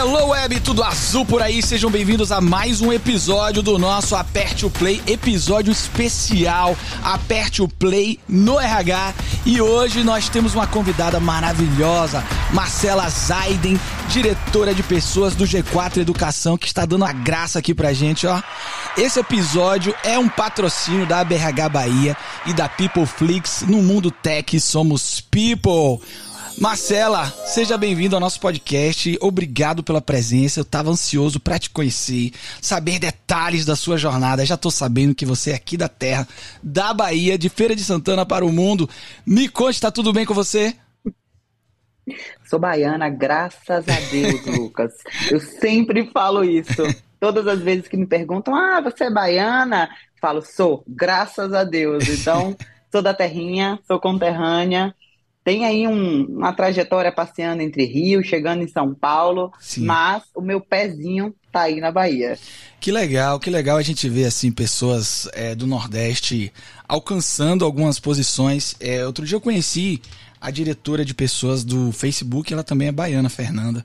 Hello Web, tudo azul por aí, sejam bem-vindos a mais um episódio do nosso Aperte o Play, episódio especial Aperte o Play no RH. E hoje nós temos uma convidada maravilhosa, Marcela Zaiden, diretora de pessoas do G4 Educação, que está dando a graça aqui pra gente, ó. Esse episódio é um patrocínio da BRH Bahia e da Peopleflix. No mundo tech somos people. Marcela, seja bem-vindo ao nosso podcast. Obrigado pela presença. Eu estava ansioso para te conhecer, saber detalhes da sua jornada. Já estou sabendo que você é aqui da terra, da Bahia, de Feira de Santana para o mundo. Me conte, está tudo bem com você? Sou baiana, graças a Deus, Lucas. Eu sempre falo isso. Todas as vezes que me perguntam, ah, você é baiana? Falo, sou, graças a Deus. Então, sou da terrinha, sou conterrânea tem aí um, uma trajetória passeando entre Rio, chegando em São Paulo, Sim. mas o meu pezinho tá aí na Bahia. Que legal, que legal a gente ver assim pessoas é, do Nordeste alcançando algumas posições. É, outro dia eu conheci a diretora de pessoas do Facebook, ela também é baiana, Fernanda.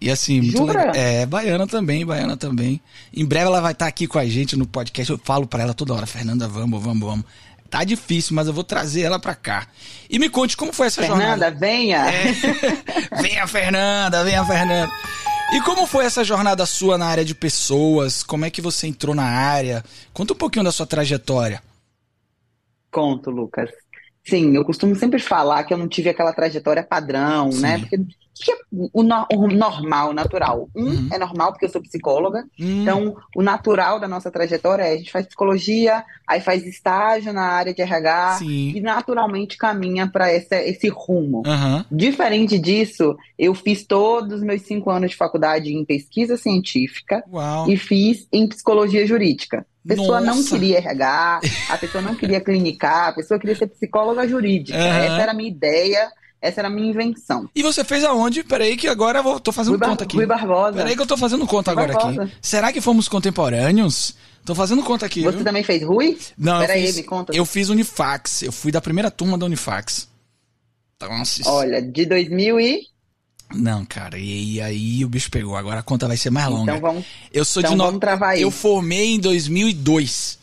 E assim, muito legal. É, baiana também, baiana também. Em breve ela vai estar aqui com a gente no podcast. Eu falo para ela toda hora, Fernanda, vamos, vamos, vamos. Tá difícil, mas eu vou trazer ela pra cá. E me conte como foi essa Fernanda, jornada. Fernanda, venha! É. venha, Fernanda, venha, Fernanda. E como foi essa jornada sua na área de pessoas? Como é que você entrou na área? Conta um pouquinho da sua trajetória. Conto, Lucas. Sim, eu costumo sempre falar que eu não tive aquela trajetória padrão, né? Sim. né? Porque que é o, no, o normal, natural? Um uhum. é normal porque eu sou psicóloga, uhum. então o natural da nossa trajetória é a gente faz psicologia, aí faz estágio na área de RH Sim. e naturalmente caminha para esse rumo. Uhum. Diferente disso, eu fiz todos os meus cinco anos de faculdade em pesquisa científica Uau. e fiz em psicologia jurídica. A pessoa Nossa. não queria RH, a pessoa não queria clinicar, a pessoa queria ser psicóloga jurídica. Essa era a minha ideia essa era a minha invenção. E você fez aonde? Peraí que agora eu vou, tô fazendo Rui conta aqui. Rui Barbosa. Peraí que eu tô fazendo conta Rui agora Barbosa. aqui. Será que fomos contemporâneos? Tô fazendo conta aqui. Você viu? também fez Rui? Não, Peraí, fiz, me conta. Eu fiz Unifax. Eu fui da primeira turma da Unifax. Então, Olha, de 2000 e... Não, cara, e aí o bicho pegou. Agora a conta vai ser mais longa. Então vamos, eu sou então de no... vamos travar. Eu formei em 2002.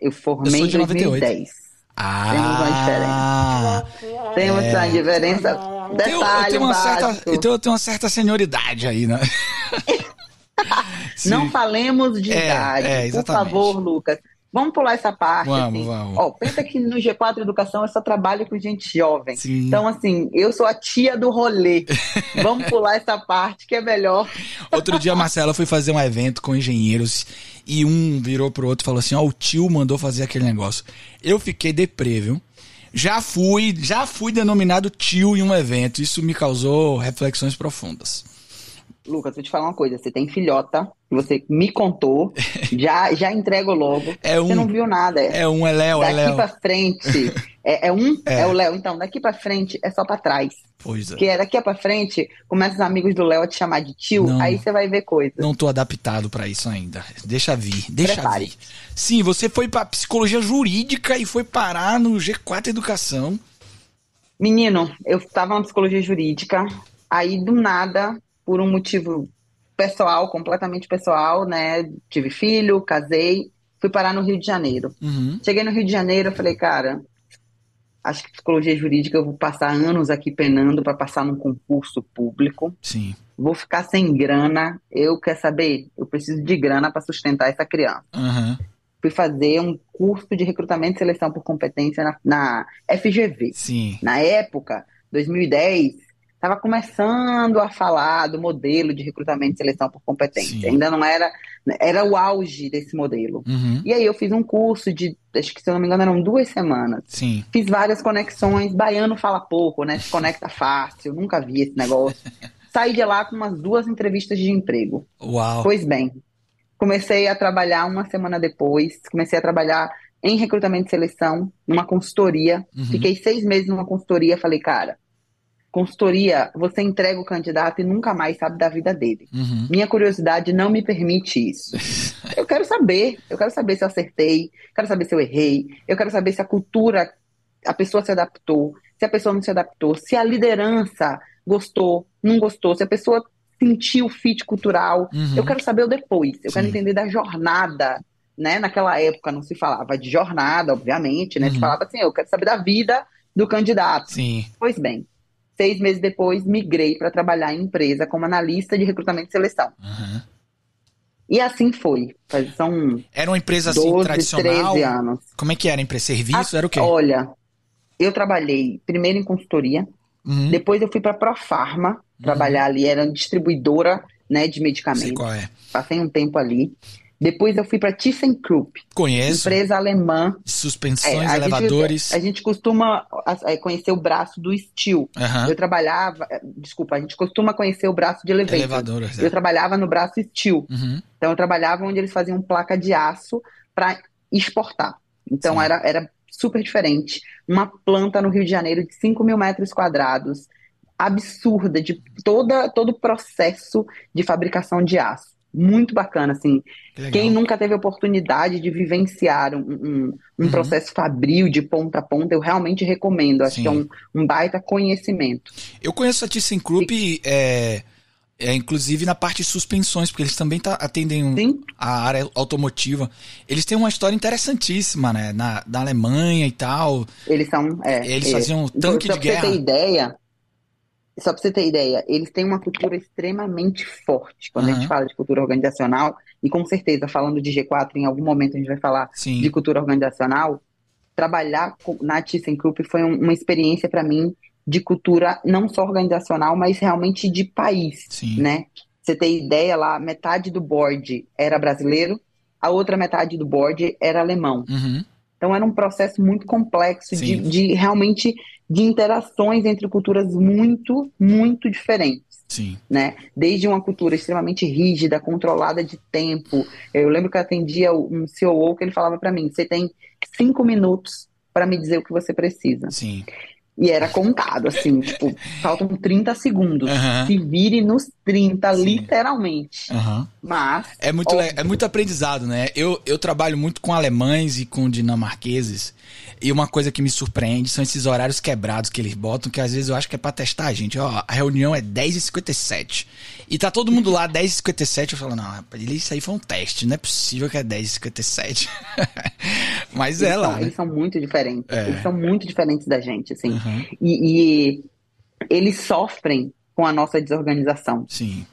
Eu formei eu em 2010. Ah, Temos uma diferença. Temos é. uma diferença. Detalhe eu, eu tenho uma certa, então eu tenho uma certa senioridade aí, né? Não falemos de é, idade. É, Por favor, Lucas. Vamos pular essa parte. Vamos, assim. vamos. Ó, pensa que no G4 Educação eu só trabalho com gente jovem. Sim. Então, assim, eu sou a tia do rolê. Vamos pular essa parte que é melhor. Outro dia a Marcela foi fazer um evento com engenheiros e um virou pro outro e falou assim: Ó, o tio mandou fazer aquele negócio. Eu fiquei deprê, viu? Já fui, já fui denominado tio em um evento. Isso me causou reflexões profundas. Lucas, vou te falar uma coisa. Você tem filhota, você me contou, já, já entrego logo. É um, você não viu nada. É um, é Léo, é Léo. Daqui pra frente, é, é um, é. é o Léo. Então, daqui pra frente é só pra trás. Pois é. Porque daqui pra frente, começa os amigos do Léo a te chamar de tio, não, aí você vai ver coisa. Não tô adaptado para isso ainda. Deixa vir, deixa Prepare. vir. Sim, você foi pra psicologia jurídica e foi parar no G4 Educação. Menino, eu tava na psicologia jurídica, aí do nada por um motivo pessoal, completamente pessoal, né? Tive filho, casei, fui parar no Rio de Janeiro. Uhum. Cheguei no Rio de Janeiro, eu falei, cara, acho que psicologia jurídica eu vou passar anos aqui penando para passar num concurso público. Sim. Vou ficar sem grana. Eu quer saber? Eu preciso de grana para sustentar essa criança. Uhum. Fui fazer um curso de recrutamento e seleção por competência na, na FGV. Sim. Na época, 2010, estava começando a falar do modelo de recrutamento e seleção por competência. Sim. Ainda não era, era o auge desse modelo. Uhum. E aí eu fiz um curso de, acho que se eu não me engano eram duas semanas. Sim. Fiz várias conexões. Baiano fala pouco, né? Se conecta fácil. Nunca vi esse negócio. Saí de lá com umas duas entrevistas de emprego. Uau. Pois bem, comecei a trabalhar uma semana depois. Comecei a trabalhar em recrutamento e seleção, numa consultoria. Uhum. Fiquei seis meses numa consultoria. Falei, cara, Consultoria, você entrega o candidato e nunca mais sabe da vida dele. Uhum. Minha curiosidade não me permite isso. eu quero saber, eu quero saber se eu acertei, quero saber se eu errei, eu quero saber se a cultura, a pessoa se adaptou, se a pessoa não se adaptou, se a liderança gostou, não gostou, se a pessoa sentir o fit cultural. Uhum. Eu quero saber o depois. Eu Sim. quero entender da jornada. Né? Naquela época não se falava de jornada, obviamente, né? Uhum. Se falava assim, eu quero saber da vida do candidato. Sim. Pois bem, seis meses depois migrei para trabalhar em empresa como analista de recrutamento e seleção. Uhum. E assim foi. São era uma empresa assim 12, tradicional? 13 anos. Como é que era empresa? Serviço? A, era o quê? Olha, eu trabalhei primeiro em consultoria, uhum. depois eu fui para a Profarma uhum. trabalhar ali, era distribuidora né, de medicamentos. Sei qual é. Passei um tempo ali. Depois eu fui para ThyssenKrupp. Conheço. Empresa alemã. Suspensões, é, elevadores. Gente, a gente costuma conhecer o braço do Steel. Uhum. Eu trabalhava, desculpa, a gente costuma conhecer o braço de elevator. Elevadores, é. Eu trabalhava no braço Steel. Uhum. Então eu trabalhava onde eles faziam placa de aço para exportar. Então era, era super diferente. Uma planta no Rio de Janeiro de 5 mil metros quadrados, absurda, de toda, todo o processo de fabricação de aço. Muito bacana, assim. Que Quem nunca teve oportunidade de vivenciar um, um, um uhum. processo fabril de ponta a ponta, eu realmente recomendo. Acho Sim. que é um, um, baita conhecimento. Eu conheço a ThyssenKrupp, e... é, é, inclusive na parte de suspensões, porque eles também tá, atendem um, a área automotiva. Eles têm uma história interessantíssima, né? Na, na Alemanha e tal. Eles são. É, eles é, faziam tanque de guerra. Pra você ter ideia, só para você ter ideia, eles têm uma cultura extremamente forte quando uhum. a gente fala de cultura organizacional, e com certeza, falando de G4, em algum momento a gente vai falar Sim. de cultura organizacional. Trabalhar na ThyssenKrupp foi uma experiência para mim de cultura não só organizacional, mas realmente de país, Sim. né? Você ter ideia lá, metade do board era brasileiro, a outra metade do board era alemão. Uhum. Então era um processo muito complexo de, de, realmente de interações entre culturas muito, muito diferentes. Sim. Né? Desde uma cultura extremamente rígida, controlada de tempo. Eu lembro que eu atendia um COO que ele falava para mim: você tem cinco minutos para me dizer o que você precisa. Sim. E era contado, assim, tipo, faltam 30 segundos. Uhum. Se vire nos 30, Sim. literalmente. Uhum. Mas. É muito, é muito aprendizado, né? Eu, eu trabalho muito com alemães e com dinamarqueses. E uma coisa que me surpreende são esses horários quebrados que eles botam, que às vezes eu acho que é pra testar a gente. Ó, a reunião é 10h57. E tá todo mundo lá 10h57. Eu falo, não, rapaz, isso aí foi um teste. Não é possível que é 10h57. Mas eles é lá. São, né? Eles são muito diferentes. É. Eles são muito diferentes da gente, assim. Uhum. E, e eles sofrem com a nossa desorganização. Sim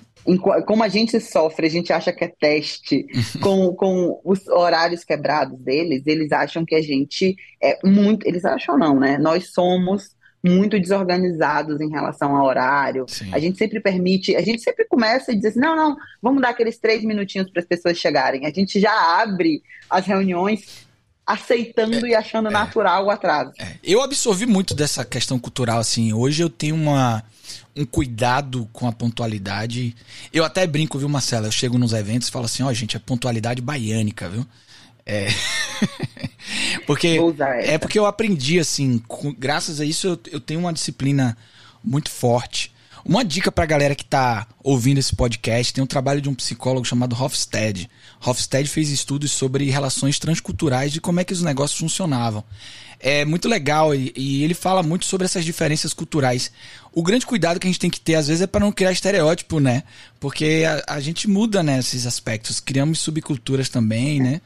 como a gente sofre, a gente acha que é teste com, com os horários quebrados deles, eles acham que a gente é muito. Eles acham não, né? Nós somos muito desorganizados em relação ao horário. Sim. A gente sempre permite, a gente sempre começa a dizer assim, não, não, vamos dar aqueles três minutinhos para as pessoas chegarem. A gente já abre as reuniões aceitando é, e achando é, natural o atraso. É. Eu absorvi muito dessa questão cultural, assim. Hoje eu tenho uma um cuidado com a pontualidade. Eu até brinco, viu, Marcela? Eu chego nos eventos e falo assim: ó, oh, gente, é pontualidade baiânica, viu? É. porque é porque eu aprendi assim, com, graças a isso eu, eu tenho uma disciplina muito forte. Uma dica pra galera que tá ouvindo esse podcast, tem um trabalho de um psicólogo chamado Hofstede. Hofstede fez estudos sobre relações transculturais e como é que os negócios funcionavam é muito legal e, e, ele fala muito sobre essas diferenças culturais. O grande cuidado que a gente tem que ter, às vezes, é para não criar estereótipo, né? Porque a, a gente muda nesses né, aspectos, criamos subculturas também, né?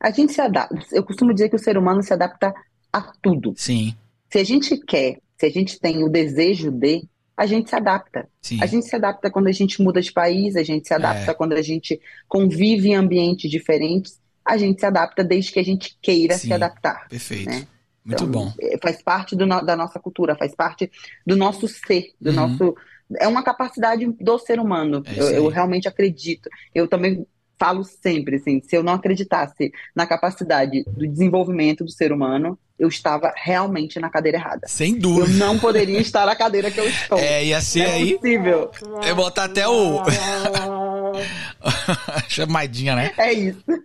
A gente se adapta. Eu costumo dizer que o ser humano se adapta a tudo. Sim. Se a gente quer, se a gente tem o desejo de, a gente se adapta. Sim. A gente se adapta quando a gente muda de país, a gente se adapta é. quando a gente convive em ambientes diferentes a gente se adapta desde que a gente queira Sim, se adaptar. Perfeito. Né? Muito então, bom. É, faz parte do, da nossa cultura, faz parte do nosso ser, do uhum. nosso. É uma capacidade do ser humano. É eu, eu, realmente acredito. Eu também falo sempre, assim, se eu não acreditasse na capacidade do desenvolvimento do ser humano, eu estava realmente na cadeira errada. Sem dúvida. Eu não poderia estar na cadeira que eu estou. É, ia ser é aí. Possível. Eu botar até o. Chamadinha, né? É isso.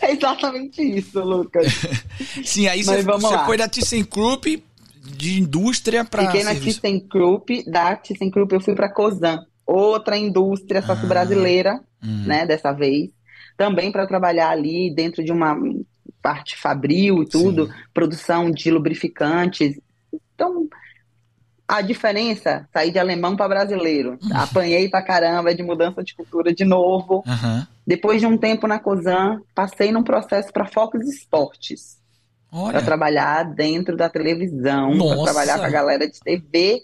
É exatamente isso, Lucas. Sim, aí você, você foi da ThyssenKrupp de indústria para Fiquei na ThyssenKrupp, da ThyssenKrupp eu fui para Cosan, outra indústria só que ah, brasileira, hum. né, dessa vez. Também para trabalhar ali dentro de uma parte fabril e tudo, Sim. produção de lubrificantes. Então, A diferença, saí de alemão para brasileiro. Uhum. Apanhei pra caramba de mudança de cultura de novo. Uhum. Depois de um tempo na COSAN, passei num processo para Focus Esportes. Para trabalhar dentro da televisão, para trabalhar com a galera de TV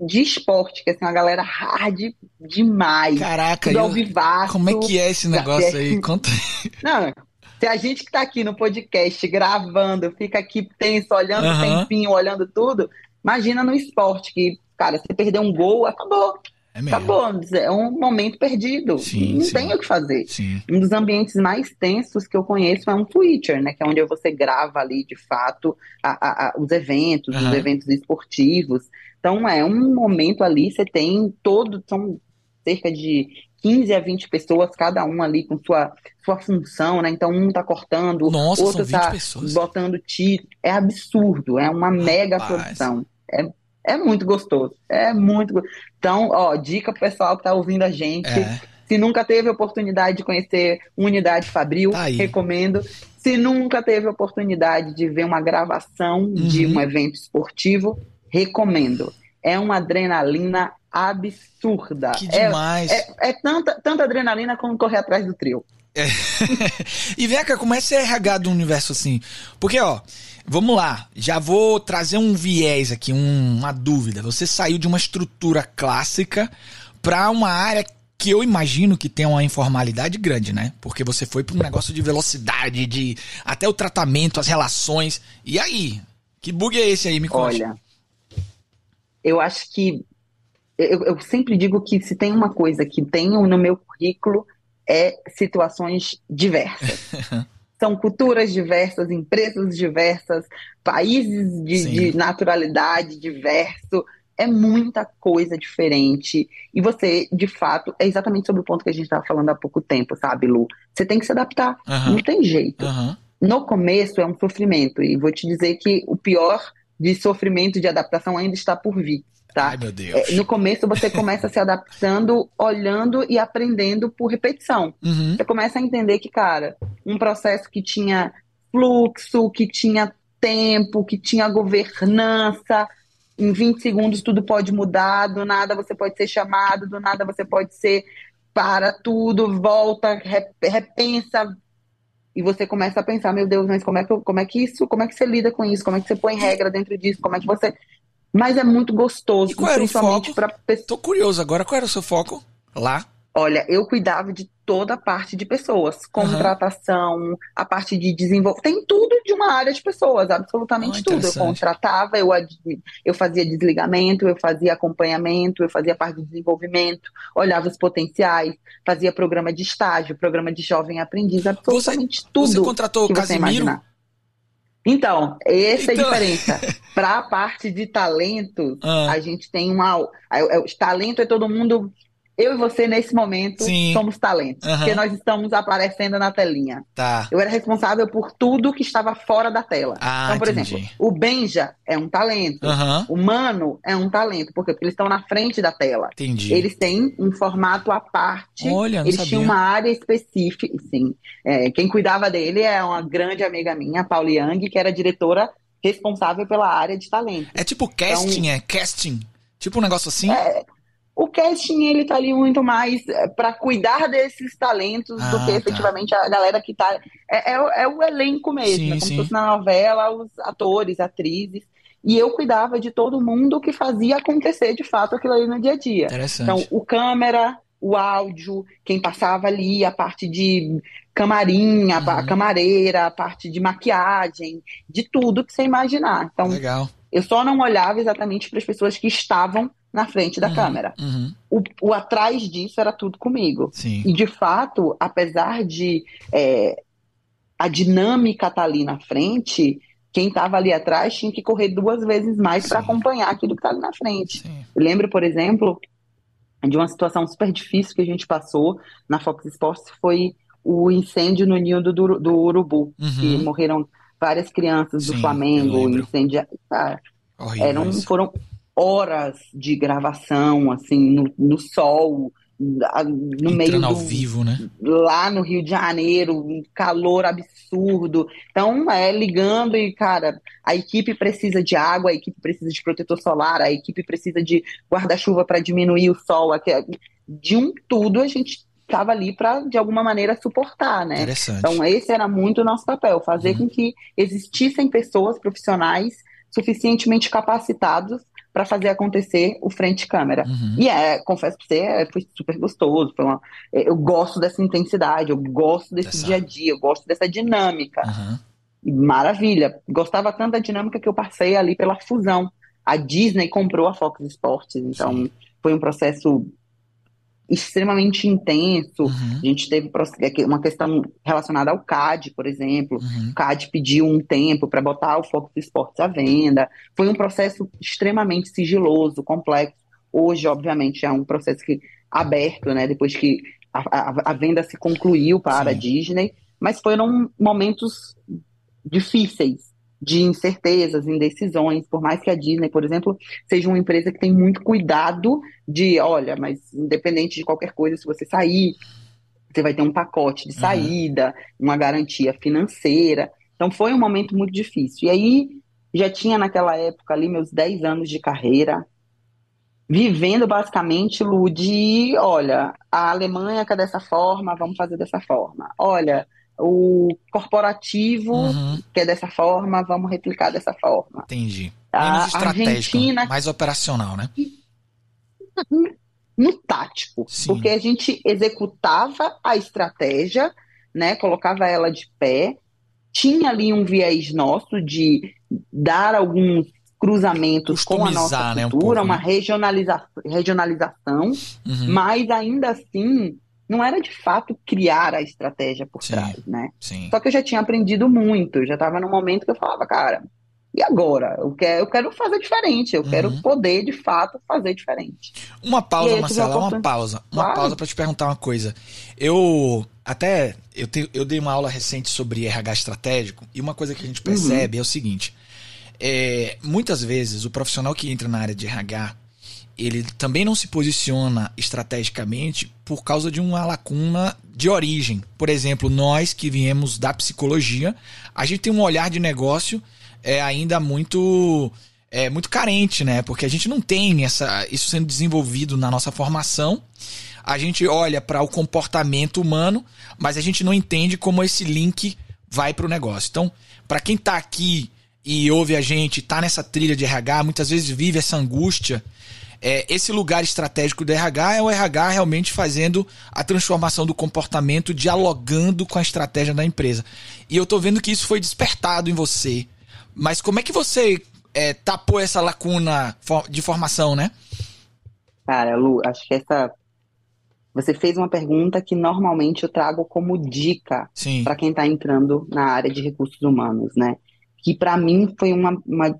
de esporte, que é assim, uma galera hard demais. Caraca, eu... vivaço. Como é que é esse negócio aí? Conta aí. Não, se a gente que tá aqui no podcast gravando, fica aqui tenso, olhando o tempinho, olhando tudo, Imagina no esporte, que, cara, se perder um gol, acabou. É Acabou, é um momento perdido. Sim, não sim. tem o que fazer. Sim. Um dos ambientes mais tensos que eu conheço é um Twitter, né? Que é onde você grava ali, de fato, a, a, a, os eventos, uhum. os eventos esportivos. Então, é um momento ali, você tem todo, são cerca de 15 a 20 pessoas, cada um ali com sua, sua função, né? Então, um tá cortando, Nossa, outro tá pessoas. botando título. É absurdo, é uma Rapaz. mega produção. É, é muito gostoso. É muito Então, ó, dica pro pessoal que tá ouvindo a gente. É. Se nunca teve oportunidade de conhecer Unidade Fabril, tá recomendo. Se nunca teve oportunidade de ver uma gravação uhum. de um evento esportivo, recomendo. É uma adrenalina absurda. Que demais. É, é, é tanta, tanta adrenalina como correr atrás do trio. É. e vem cá, como é ser RH do universo assim? Porque, ó, Vamos lá, já vou trazer um viés aqui, um, uma dúvida. Você saiu de uma estrutura clássica para uma área que eu imagino que tem uma informalidade grande, né? Porque você foi para um negócio de velocidade, de até o tratamento, as relações. E aí? Que bug é esse aí? Me conte. Olha, eu acho que eu, eu sempre digo que se tem uma coisa que tenho no meu currículo é situações diversas. são culturas diversas, empresas diversas, países de, de, naturalidade diverso. É muita coisa diferente. E você, de fato, é exatamente sobre o ponto que a gente estava falando há pouco tempo, sabe, Lu? Você tem que se adaptar. Uhum. Não tem jeito. Uhum. No começo é um sofrimento. E vou te dizer que o pior de sofrimento de adaptação ainda está por vir. Tá? Ai, meu Deus. É, no começo você começa se adaptando, olhando e aprendendo por repetição. Uhum. Você começa a entender que, cara, um processo que tinha fluxo, que tinha tempo, que tinha governança, em 20 segundos tudo pode mudar, do nada você pode ser chamado, do nada você pode ser para tudo, volta, repensa, e você começa a pensar, meu Deus, mas como é que, como é que isso, como é que você lida com isso, como é que você põe regra dentro disso, como é que você mas é muito gostoso, e qual principalmente para pessoas. Tô curioso agora, qual era o seu foco lá? Olha, eu cuidava de toda a parte de pessoas, contratação, uhum. a parte de desenvolvimento, tem tudo de uma área de pessoas, absolutamente oh, tudo. Eu contratava, eu, eu fazia desligamento, eu fazia acompanhamento, eu fazia parte de desenvolvimento, olhava os potenciais, fazia programa de estágio, programa de jovem aprendiz, absolutamente você, tudo. Você contratou o Casimiro? Então, essa então... é a então- diferença. Para a parte de talentos, ah. a gente tem uma. Os talentos é todo mundo eu e você, nesse momento, Sim. somos talentos. Uhum. Porque nós estamos aparecendo na telinha. Tá. Eu era responsável por tudo que estava fora da tela. Ah, então, por entendi. exemplo, o Benja é um talento. Uhum. O Mano é um talento. Por quê? Porque eles estão na frente da tela. Entendi. Eles têm um formato à parte. Olha, não Eles sabia. tinham uma área específica. Sim. É, quem cuidava dele é uma grande amiga minha, Pauli Yang, que era diretora responsável pela área de talento. É tipo casting, então, é casting? Tipo um negócio assim? É, o casting ele tá ali muito mais é, para cuidar desses talentos ah, do que tá. efetivamente a galera que tá. É, é, é o elenco mesmo, sim, é como sim. se fosse na novela, os atores, atrizes. E eu cuidava de todo mundo que fazia acontecer de fato aquilo ali no dia a dia. Então, o câmera, o áudio, quem passava ali, a parte de camarim, a, uhum. a camareira, a parte de maquiagem, de tudo que você imaginar. Então, Legal. eu só não olhava exatamente para as pessoas que estavam na frente da uhum, câmera. Uhum. O, o, atrás disso era tudo comigo. Sim. E de fato, apesar de é, a dinâmica estar tá ali na frente, quem estava ali atrás tinha que correr duas vezes mais para acompanhar aquilo que está ali na frente. Eu lembro, por exemplo, de uma situação super difícil que a gente passou na Fox Sports, foi o incêndio no ninho do, do Urubu, uhum. que morreram várias crianças Sim, do Flamengo, incêndio. Ah, eram, foram horas de gravação, assim, no, no sol, no Entrando meio ao do, vivo, né? lá no Rio de Janeiro, um calor absurdo. Então, é ligando e, cara, a equipe precisa de água, a equipe precisa de protetor solar, a equipe precisa de guarda-chuva para diminuir o sol. De um tudo, a gente estava ali para, de alguma maneira, suportar, né? Interessante. Então, esse era muito o nosso papel, fazer Uhum. com que existissem pessoas profissionais suficientemente capacitados para fazer acontecer o frente câmera. Uhum. E é, confesso pra você, é, foi super gostoso. Foi uma, é, eu gosto dessa intensidade, eu gosto desse dia a dia, eu gosto dessa dinâmica. E Maravilha. Gostava tanto da dinâmica que eu passei ali pela fusão. A Disney comprou a Fox Sports, então Sim. foi um processo extremamente intenso. Uhum. A gente teve é uma questão relacionada ao CAD, por exemplo. Uhum. O CAD pediu um tempo para botar o Fox Sports à venda. Foi um processo extremamente sigiloso, complexo. Hoje, obviamente, é um processo que aberto, né? Depois que a, a- a venda se concluiu para a Sim. Disney, mas foram momentos difíceis de incertezas, indecisões, por mais que a Disney, por exemplo, seja uma empresa que tem muito cuidado de, olha, mas independente de qualquer coisa, se você sair, você vai ter um pacote de Uhum. saída, uma garantia financeira. Então foi um momento muito difícil. E aí já tinha naquela época ali meus 10 anos de carreira, vivendo basicamente, Lu, de, olha, a Alemanha quer dessa forma, vamos fazer dessa forma. Olha, o corporativo Uhum. quer dessa forma, vamos replicar dessa forma. Entendi. A Menos estratégico, Argentina mais operacional, né? no tático, Sim. porque a gente executava a estratégia, né, colocava ela de pé, tinha ali um viés nosso de dar alguns cruzamentos com a nossa né, um cultura, pouco, uma né? regionaliza regionalização, Uhum. mas ainda assim não era de fato criar a estratégia por Sim. trás, né? Sim. Só que eu já tinha aprendido muito, eu já estava no momento que eu falava, cara, e agora? Eu quero, eu quero fazer diferente, eu quero Uhum. poder de fato fazer diferente. Uma pausa, aí, Marcela, uma pausa. Uma Claro. pausa pra te perguntar uma coisa. Eu até eu, te- eu dei uma aula recente sobre RH estratégico e uma coisa que a gente percebe é o seguinte: é, muitas vezes o profissional que entra na área de RH ele também não se posiciona estrategicamente por causa de uma lacuna de origem. Por exemplo, nós que viemos da psicologia, a gente tem um olhar de negócio é, ainda muito é, muito carente, né? Porque a gente não tem essa, isso sendo desenvolvido na nossa formação. A gente olha para o comportamento humano, mas a gente não entende como esse link vai para o negócio. Então, para quem está aqui e ouve a gente, está nessa trilha de RH, muitas vezes vive essa angústia. É, esse lugar estratégico do RH é o RH realmente fazendo a transformação do comportamento, dialogando com a estratégia da empresa. E eu tô vendo que isso foi despertado em você. Mas como é que você é, tapou essa lacuna de formação, né? Cara, Lu, acho que essa. Você fez uma pergunta que normalmente eu trago como dica para quem está entrando na área de recursos humanos, né? Que para mim foi uma, uma-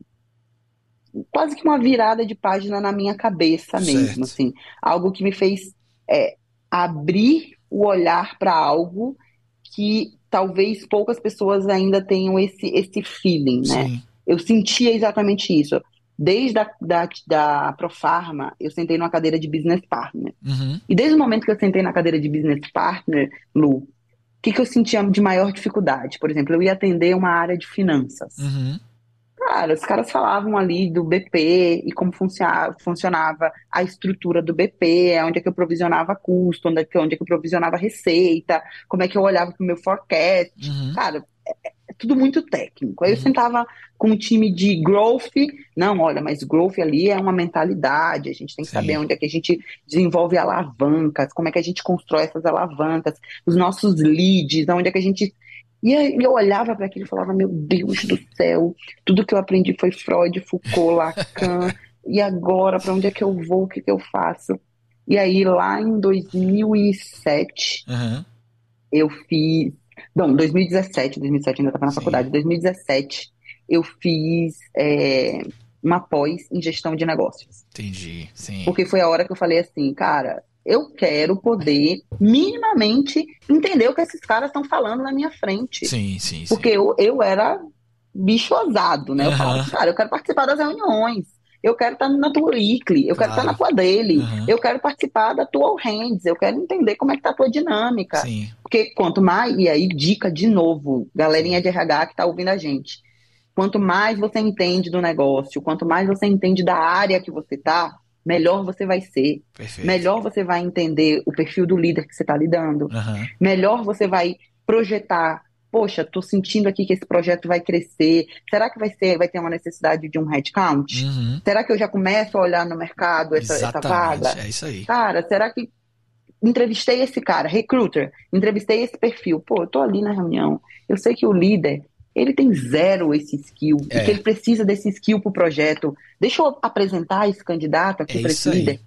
quase que uma virada de página na minha cabeça Certo. mesmo, assim, algo que me fez é, abrir o olhar para algo que talvez poucas pessoas ainda tenham esse esse feeling, né? Sim. Eu sentia exatamente isso. Desde a da, da Profarma, eu sentei numa cadeira de business partner. Uhum. E desde o momento que eu sentei na cadeira de business partner, Lu, o que, que eu sentia de maior dificuldade? Por exemplo, eu ia atender uma área de finanças. Uhum. Cara, os caras falavam ali do BP e como funcionava, a estrutura do BP, onde é que eu provisionava custo, onde é que, onde é que eu provisionava receita, como é que eu olhava para o meu forecast. Uhum. Cara, é, é tudo muito técnico. Aí eu Uhum. sentava com um time de growth. Não, olha, mas growth ali é uma mentalidade. A gente tem que Sim. saber onde é que a gente desenvolve alavancas, como é que a gente constrói essas alavancas, os nossos leads, onde é que a gente. E aí eu olhava para aquilo e falava: Meu Deus do céu, tudo que eu aprendi foi Freud, Foucault, Lacan. E agora, para onde é que eu vou? O que que eu faço? E aí, lá em 2007, Uhum. eu fiz. Não, 2017, 2007 ainda estava na Sim. faculdade. 2017, eu fiz é, uma pós em gestão de negócios. Entendi. Sim. Porque foi a hora que eu falei assim, cara, eu quero poder minimamente entender o que esses caras estão falando na minha frente. Sim, sim, sim. Porque eu, eu era bicho ousado, né? Eu Aham. falava, cara, eu quero participar das reuniões. Eu quero estar na tua weekly, eu claro. quero estar na tua daily, uhum. eu quero participar da tua hands, eu quero entender como é que tá a tua dinâmica. Sim. Porque quanto mais, e aí dica de novo, galerinha de RH que tá ouvindo a gente, quanto mais você entende do negócio, quanto mais você entende da área que você tá, melhor você vai ser. Perfeito. Melhor você vai entender o perfil do líder que você está lidando. Uhum. Melhor você vai projetar. Poxa, estou sentindo aqui que esse projeto vai crescer. Será que vai ser, vai ter uma necessidade de um headcount? Uhum. Será que eu já começo a olhar no mercado essa, essa vaga? É isso aí. Cara, será que entrevistei esse cara, recruiter, entrevistei esse perfil. Pô, eu tô ali na reunião. Eu sei que o líder ele tem zero esse skill, é. e que ele precisa desse skill para o projeto. Deixa eu apresentar esse candidato aqui é para esse líder.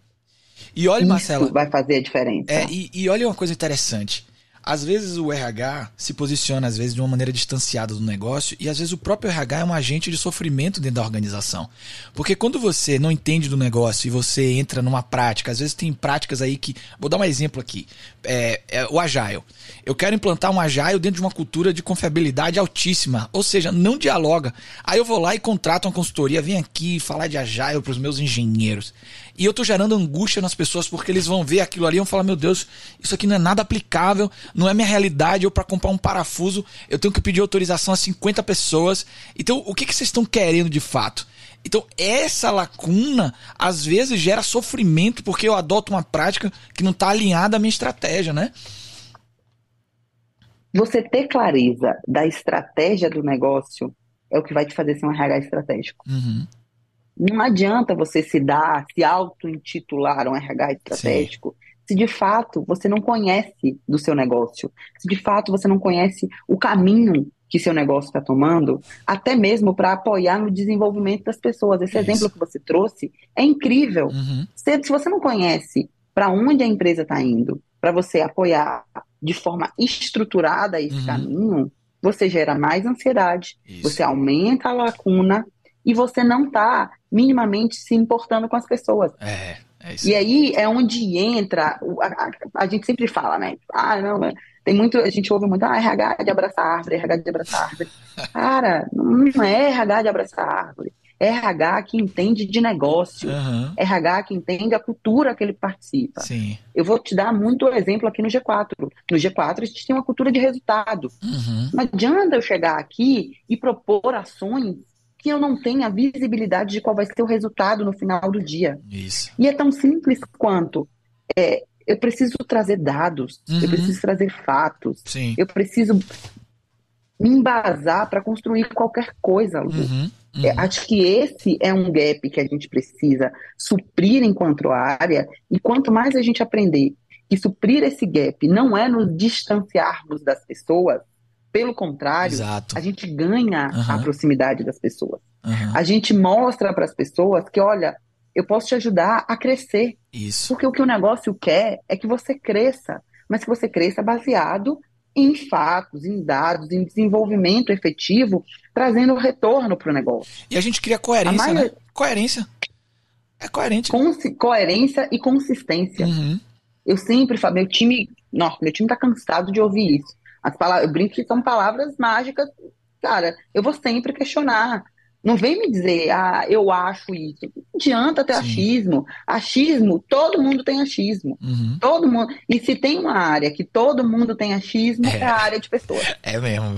E olha, Marcela. vai fazer a diferença. É, e, e olha uma coisa interessante. Às vezes o RH se posiciona, às vezes, de uma maneira distanciada do negócio, e às vezes o próprio RH é um agente de sofrimento dentro da organização. Porque quando você não entende do negócio e você entra numa prática, às vezes tem práticas aí que. Vou dar um exemplo aqui. É, é o Agile. Eu quero implantar um Agile dentro de uma cultura de confiabilidade altíssima, ou seja, não dialoga. Aí eu vou lá e contrato uma consultoria, vem aqui falar de Agile para os meus engenheiros. E eu estou gerando angústia nas pessoas porque eles vão ver aquilo ali e vão falar: meu Deus, isso aqui não é nada aplicável, não é minha realidade. Eu, para comprar um parafuso, eu tenho que pedir autorização a 50 pessoas. Então, o que, que vocês estão querendo de fato? Então, essa lacuna às vezes gera sofrimento porque eu adoto uma prática que não está alinhada à minha estratégia, né? Você ter clareza da estratégia do negócio é o que vai te fazer ser um RH estratégico. Uhum. Não adianta você se dar, se auto-intitular um RH estratégico, Sim. se de fato você não conhece do seu negócio, se de fato você não conhece o caminho que seu negócio está tomando, até mesmo para apoiar no desenvolvimento das pessoas. Esse Isso. exemplo que você trouxe é incrível. Uhum. Se, se você não conhece para onde a empresa está indo, para você apoiar de forma estruturada esse uhum. caminho, você gera mais ansiedade, Isso. você aumenta a lacuna e você não está minimamente se importando com as pessoas. É, é isso. E aí é onde entra, a, a, a, gente sempre fala, né? Ah, não, tem muito, a gente ouve muito, ah, RH de abraçar árvore, RH de abraçar árvore. Cara, não é RH de abraçar árvore. É RH que entende de negócio. Uhum. RH que entende a cultura que ele participa. Sim. Eu vou te dar muito exemplo aqui no G4. No G4 a gente tem uma cultura de resultado. Uhum. Não adianta eu chegar aqui e propor ações que eu não tenha visibilidade de qual vai ser o resultado no final do dia. Isso. E é tão simples quanto é, eu preciso trazer dados, uhum. eu preciso trazer fatos, Sim. eu preciso me embasar para construir qualquer coisa. Uhum. Uhum. É, acho que esse é um gap que a gente precisa suprir enquanto área, e quanto mais a gente aprender que suprir esse gap não é nos distanciarmos das pessoas, pelo contrário, Exato. a gente ganha uhum. a proximidade das pessoas. Uhum. A gente mostra para as pessoas que, olha, eu posso te ajudar a crescer. Isso. Porque o que o negócio quer é que você cresça, mas que você cresça baseado em fatos, em dados, em desenvolvimento efetivo, trazendo retorno para o negócio. E a gente cria coerência, né? Coerência. É coerente. coerência e consistência. Uhum. Eu sempre falo, meu time, nossa, meu time está cansado de ouvir isso. As palavras, eu brinco que são palavras mágicas. Cara, eu vou sempre questionar. Não vem me dizer, ah, eu acho isso. Não adianta ter Sim. achismo. Achismo, todo mundo tem achismo. Uhum. Todo mundo. E se tem uma área que todo mundo tem achismo, é, é a área de pessoas. É mesmo.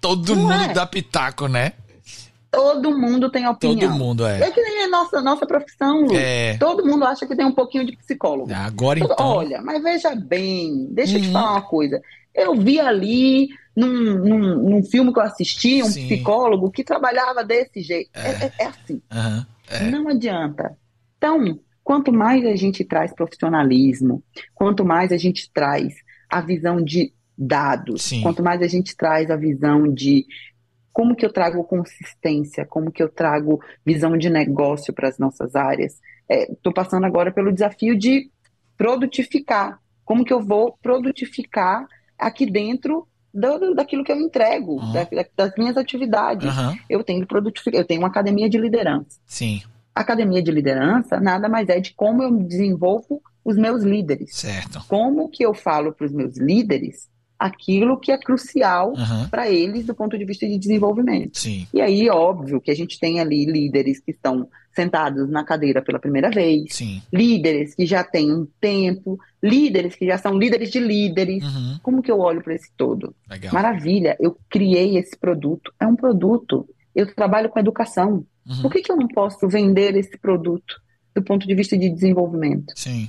Todo Não mundo é. dá pitaco, né? Todo mundo tem opinião. Todo mundo é. É que nem a nossa, nossa profissão, Lu. É. Todo mundo acha que tem um pouquinho de psicólogo. Agora então. Olha, mas veja bem, deixa uhum. eu te uhum. falar uma coisa. Eu vi ali num, num, num filme que eu assisti, um Sim. psicólogo que trabalhava desse jeito. É, é, é assim. Uhum. É. Não adianta. Então, quanto mais a gente traz profissionalismo, quanto mais a gente traz a visão de dados, Sim. quanto mais a gente traz a visão de como que eu trago consistência, como que eu trago visão de negócio para as nossas áreas. Estou é, passando agora pelo desafio de produtificar. Como que eu vou produtificar aqui dentro do, daquilo que eu entrego, uhum. da, das minhas atividades. Uhum. Eu tenho produtificar, eu tenho uma academia de liderança. Sim. Academia de liderança nada mais é de como eu desenvolvo os meus líderes. Certo. Como que eu falo para os meus líderes aquilo que é crucial uhum. para eles do ponto de vista de desenvolvimento. Sim. E aí, óbvio, que a gente tem ali líderes que estão sentados na cadeira pela primeira vez, Sim. líderes que já têm um tempo, líderes que já são líderes de líderes. Uhum. Como que eu olho para esse todo? Legal. Maravilha, eu criei esse produto. É um produto. Eu trabalho com educação. Uhum. Por que, que eu não posso vender esse produto do ponto de vista de desenvolvimento? Sim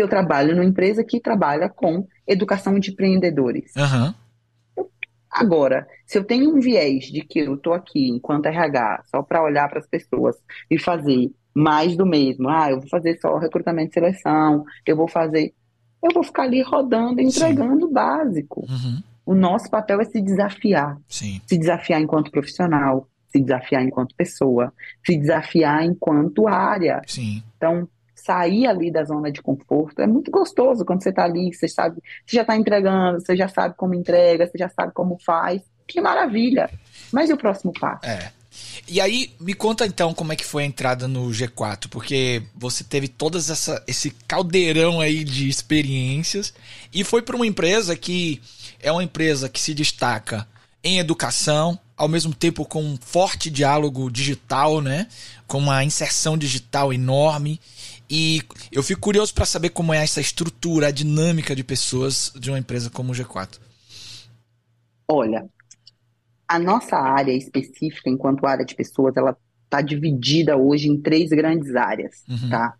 eu trabalho numa empresa que trabalha com educação de empreendedores. Uhum. Agora, se eu tenho um viés de que eu estou aqui enquanto RH só para olhar para as pessoas e fazer mais do mesmo, ah, eu vou fazer só recrutamento e seleção, eu vou fazer. Eu vou ficar ali rodando, entregando o básico. Uhum. O nosso papel é se desafiar. Sim. Se desafiar enquanto profissional, se desafiar enquanto pessoa, se desafiar enquanto área. Sim. Então, sair ali da zona de conforto. É muito gostoso quando você está ali, você sabe, você já está entregando, você já sabe como entrega, você já sabe como faz. Que maravilha! Mas e o próximo passo? É. E aí, me conta então como é que foi a entrada no G4, porque você teve todas essa esse caldeirão aí de experiências e foi para uma empresa que é uma empresa que se destaca em educação, ao mesmo tempo com um forte diálogo digital, né? Com uma inserção digital enorme e eu fico curioso para saber como é essa estrutura, a dinâmica de pessoas de uma empresa como o G4. Olha, a nossa área específica, enquanto área de pessoas, ela está dividida hoje em três grandes áreas, uhum. tá?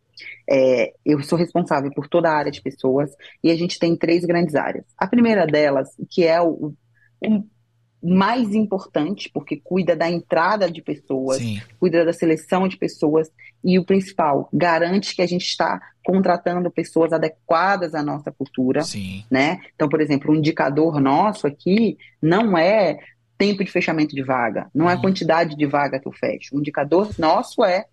É, eu sou responsável por toda a área de pessoas e a gente tem três grandes áreas. A primeira delas, que é o, o mais importante, porque cuida da entrada de pessoas, Sim. cuida da seleção de pessoas e o principal, garante que a gente está contratando pessoas adequadas à nossa cultura, Sim. né? Então, por exemplo, um indicador nosso aqui não é tempo de fechamento de vaga, não é a uhum. quantidade de vaga que eu fecho. O indicador nosso é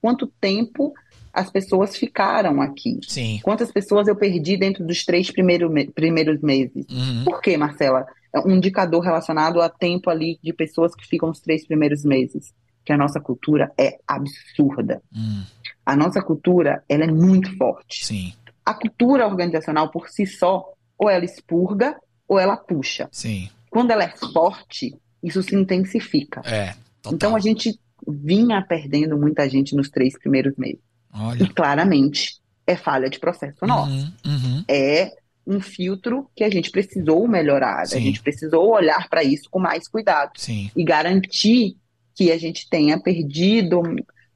quanto tempo as pessoas ficaram aqui. Sim. Quantas pessoas eu perdi dentro dos três primeiro me primeiros meses. Uhum. Por quê, Marcela? É um indicador relacionado a tempo ali de pessoas que ficam os três primeiros meses. Que a nossa cultura é absurda. Hum. A nossa cultura, ela é muito forte. Sim. A cultura organizacional por si só, ou ela expurga, ou ela puxa. Sim. Quando ela é forte, isso se intensifica. É, total. Então a gente vinha perdendo muita gente nos três primeiros meses. Olha. E claramente é falha de processo nosso. Uhum, uhum. É um filtro que a gente precisou melhorar. Sim. A gente precisou olhar para isso com mais cuidado. Sim. E garantir que a gente tenha perdido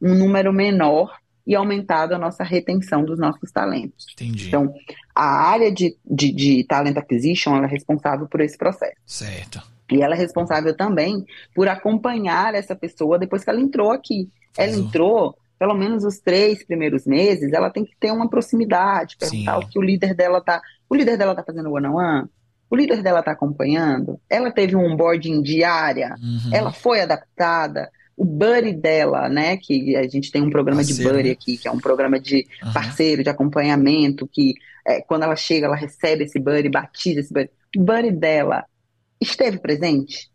um número menor e aumentado a nossa retenção dos nossos talentos. Entendi. Então, a área de, de, de talent acquisition é responsável por esse processo. Certo. E ela é responsável também por acompanhar essa pessoa depois que ela entrou aqui. Ela entrou pelo menos os três primeiros meses, ela tem que ter uma proximidade, perguntar Sim. o que o líder dela tá. O líder dela tá fazendo one on one? O líder dela tá acompanhando? Ela teve um onboarding diária? Uhum. Ela foi adaptada? O buddy dela, né? Que a gente tem um programa parceiro, de buddy né? aqui, que é um programa de uhum. parceiro, de acompanhamento, que é, quando ela chega, ela recebe esse buddy, batiza esse buddy. O buddy dela esteve presente?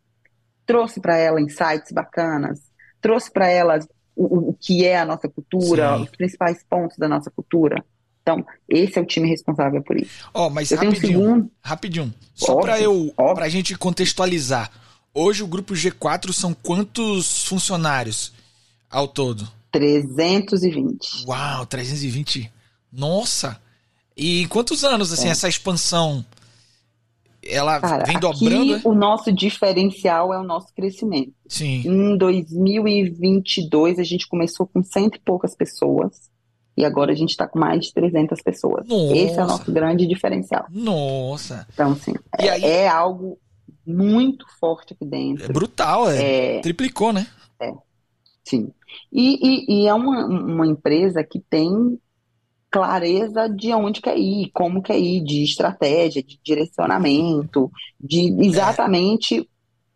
Trouxe para ela insights bacanas? Trouxe para ela o, o que é a nossa cultura, Sim. os principais pontos da nossa cultura. Então, esse é o time responsável por isso. Ó, oh, mas eu rapidinho, um segundo... rapidinho. Só para eu, para a gente contextualizar. Hoje o grupo G4 são quantos funcionários ao todo? 320. Uau, 320. Nossa. E quantos anos assim é. essa expansão ela Cara, vem dobrando? Aqui, o nosso diferencial é o nosso crescimento. Sim. Em 2022, a gente começou com cento e poucas pessoas. E agora a gente está com mais de 300 pessoas. Nossa. Esse é o nosso grande diferencial. Nossa. Então, sim, é, aí... é, algo muito forte aqui dentro. É brutal, é. é... Triplicou, né? É, sim. E, e, e é uma, uma empresa que tem clareza de onde quer ir, como quer ir, de estratégia, de direcionamento, de exatamente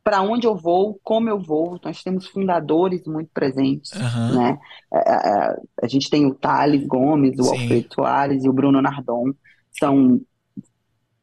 para onde eu vou, como eu vou. Nós temos fundadores muito presentes, uhum. né? A, é, a, é, é, a, gente tem o Thales Gomes, o Sim. Alfredo Soares e o Bruno Nardon, são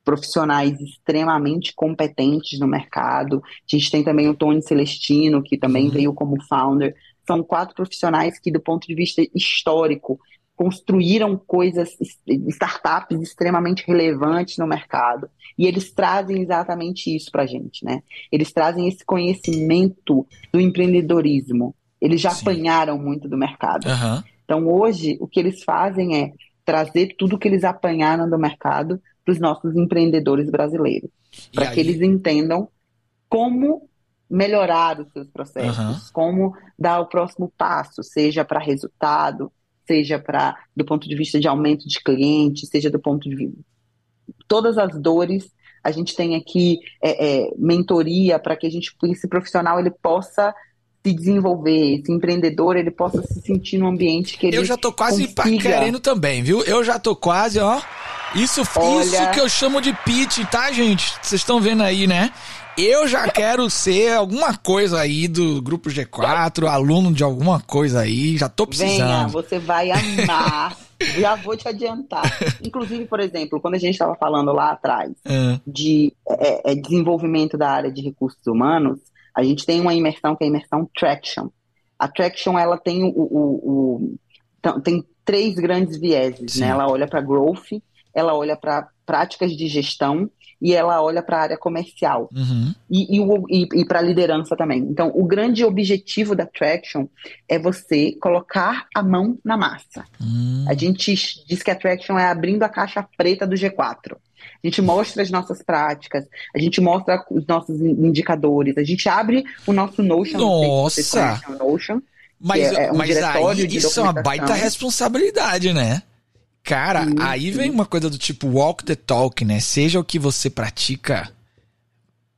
profissionais extremamente competentes no mercado. A gente tem também o Tony Celestino, que também uhum. veio como founder. São quatro profissionais que, do ponto de vista histórico, construíram coisas, startups extremamente relevantes no mercado. E eles trazem exatamente isso para a gente, né? Eles trazem esse conhecimento do empreendedorismo. Eles já Sim. apanharam muito do mercado. Uhum. Então, hoje, o que eles fazem é trazer tudo que eles apanharam do mercado para os nossos empreendedores brasileiros, para que eles entendam como melhorar os seus processos, uhum. como dar o próximo passo, seja para resultado, seja para do ponto de vista de aumento de cliente, seja do ponto de vista todas as dores. A gente tem aqui é, é, mentoria para que a gente, esse profissional, ele possa se desenvolver, esse empreendedor, ele possa se sentir num ambiente que ele Eu já tô quase consiga... querendo também, viu? Eu já tô quase, ó. Isso, Olha... isso que eu chamo de pitch, tá, gente? Vocês estão vendo aí, né? Eu já quero ser alguma coisa aí do grupo G4, aluno de alguma coisa aí, já tô precisando. Venha, você vai amar. já vou te adiantar. Inclusive, por exemplo, quando a gente estava falando lá atrás é. de é, é, desenvolvimento da área de recursos humanos, a gente tem uma imersão que é a imersão Traction. A Traction, ela tem o, o, o tem três grandes vieses, né? Ela olha para growth, ela olha para práticas de gestão e ela olha para a área comercial uhum. e, e, e, para a liderança também. Então, o grande objetivo da Traction é você colocar a mão na massa. Uhum. A gente diz que a Traction é abrindo a caixa preta do G4. A gente mostra as nossas práticas, a gente mostra os nossos indicadores, a gente abre o nosso Notion. Nossa! Notion, mas, é, é um mas aí, isso é uma baita responsabilidade, né? Cara, aí vem uma coisa do tipo walk the talk, né? Seja o que você pratica.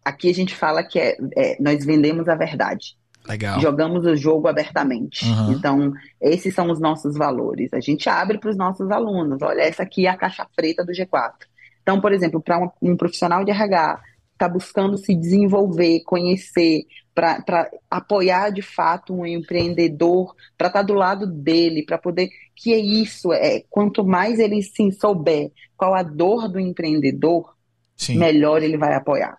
Aqui a gente fala que é, é nós vendemos a verdade. Legal. Jogamos o jogo abertamente. Uhum. Então, esses são os nossos valores. A gente abre para os nossos alunos. Olha, essa aqui é a caixa preta do G4. Então, por exemplo, para um, um profissional de RH está buscando se desenvolver, conhecer, para apoiar de fato um empreendedor, para estar tá do lado dele, para poder. Que é isso, é quanto mais ele se souber qual a dor do empreendedor, Sim. melhor ele vai apoiar.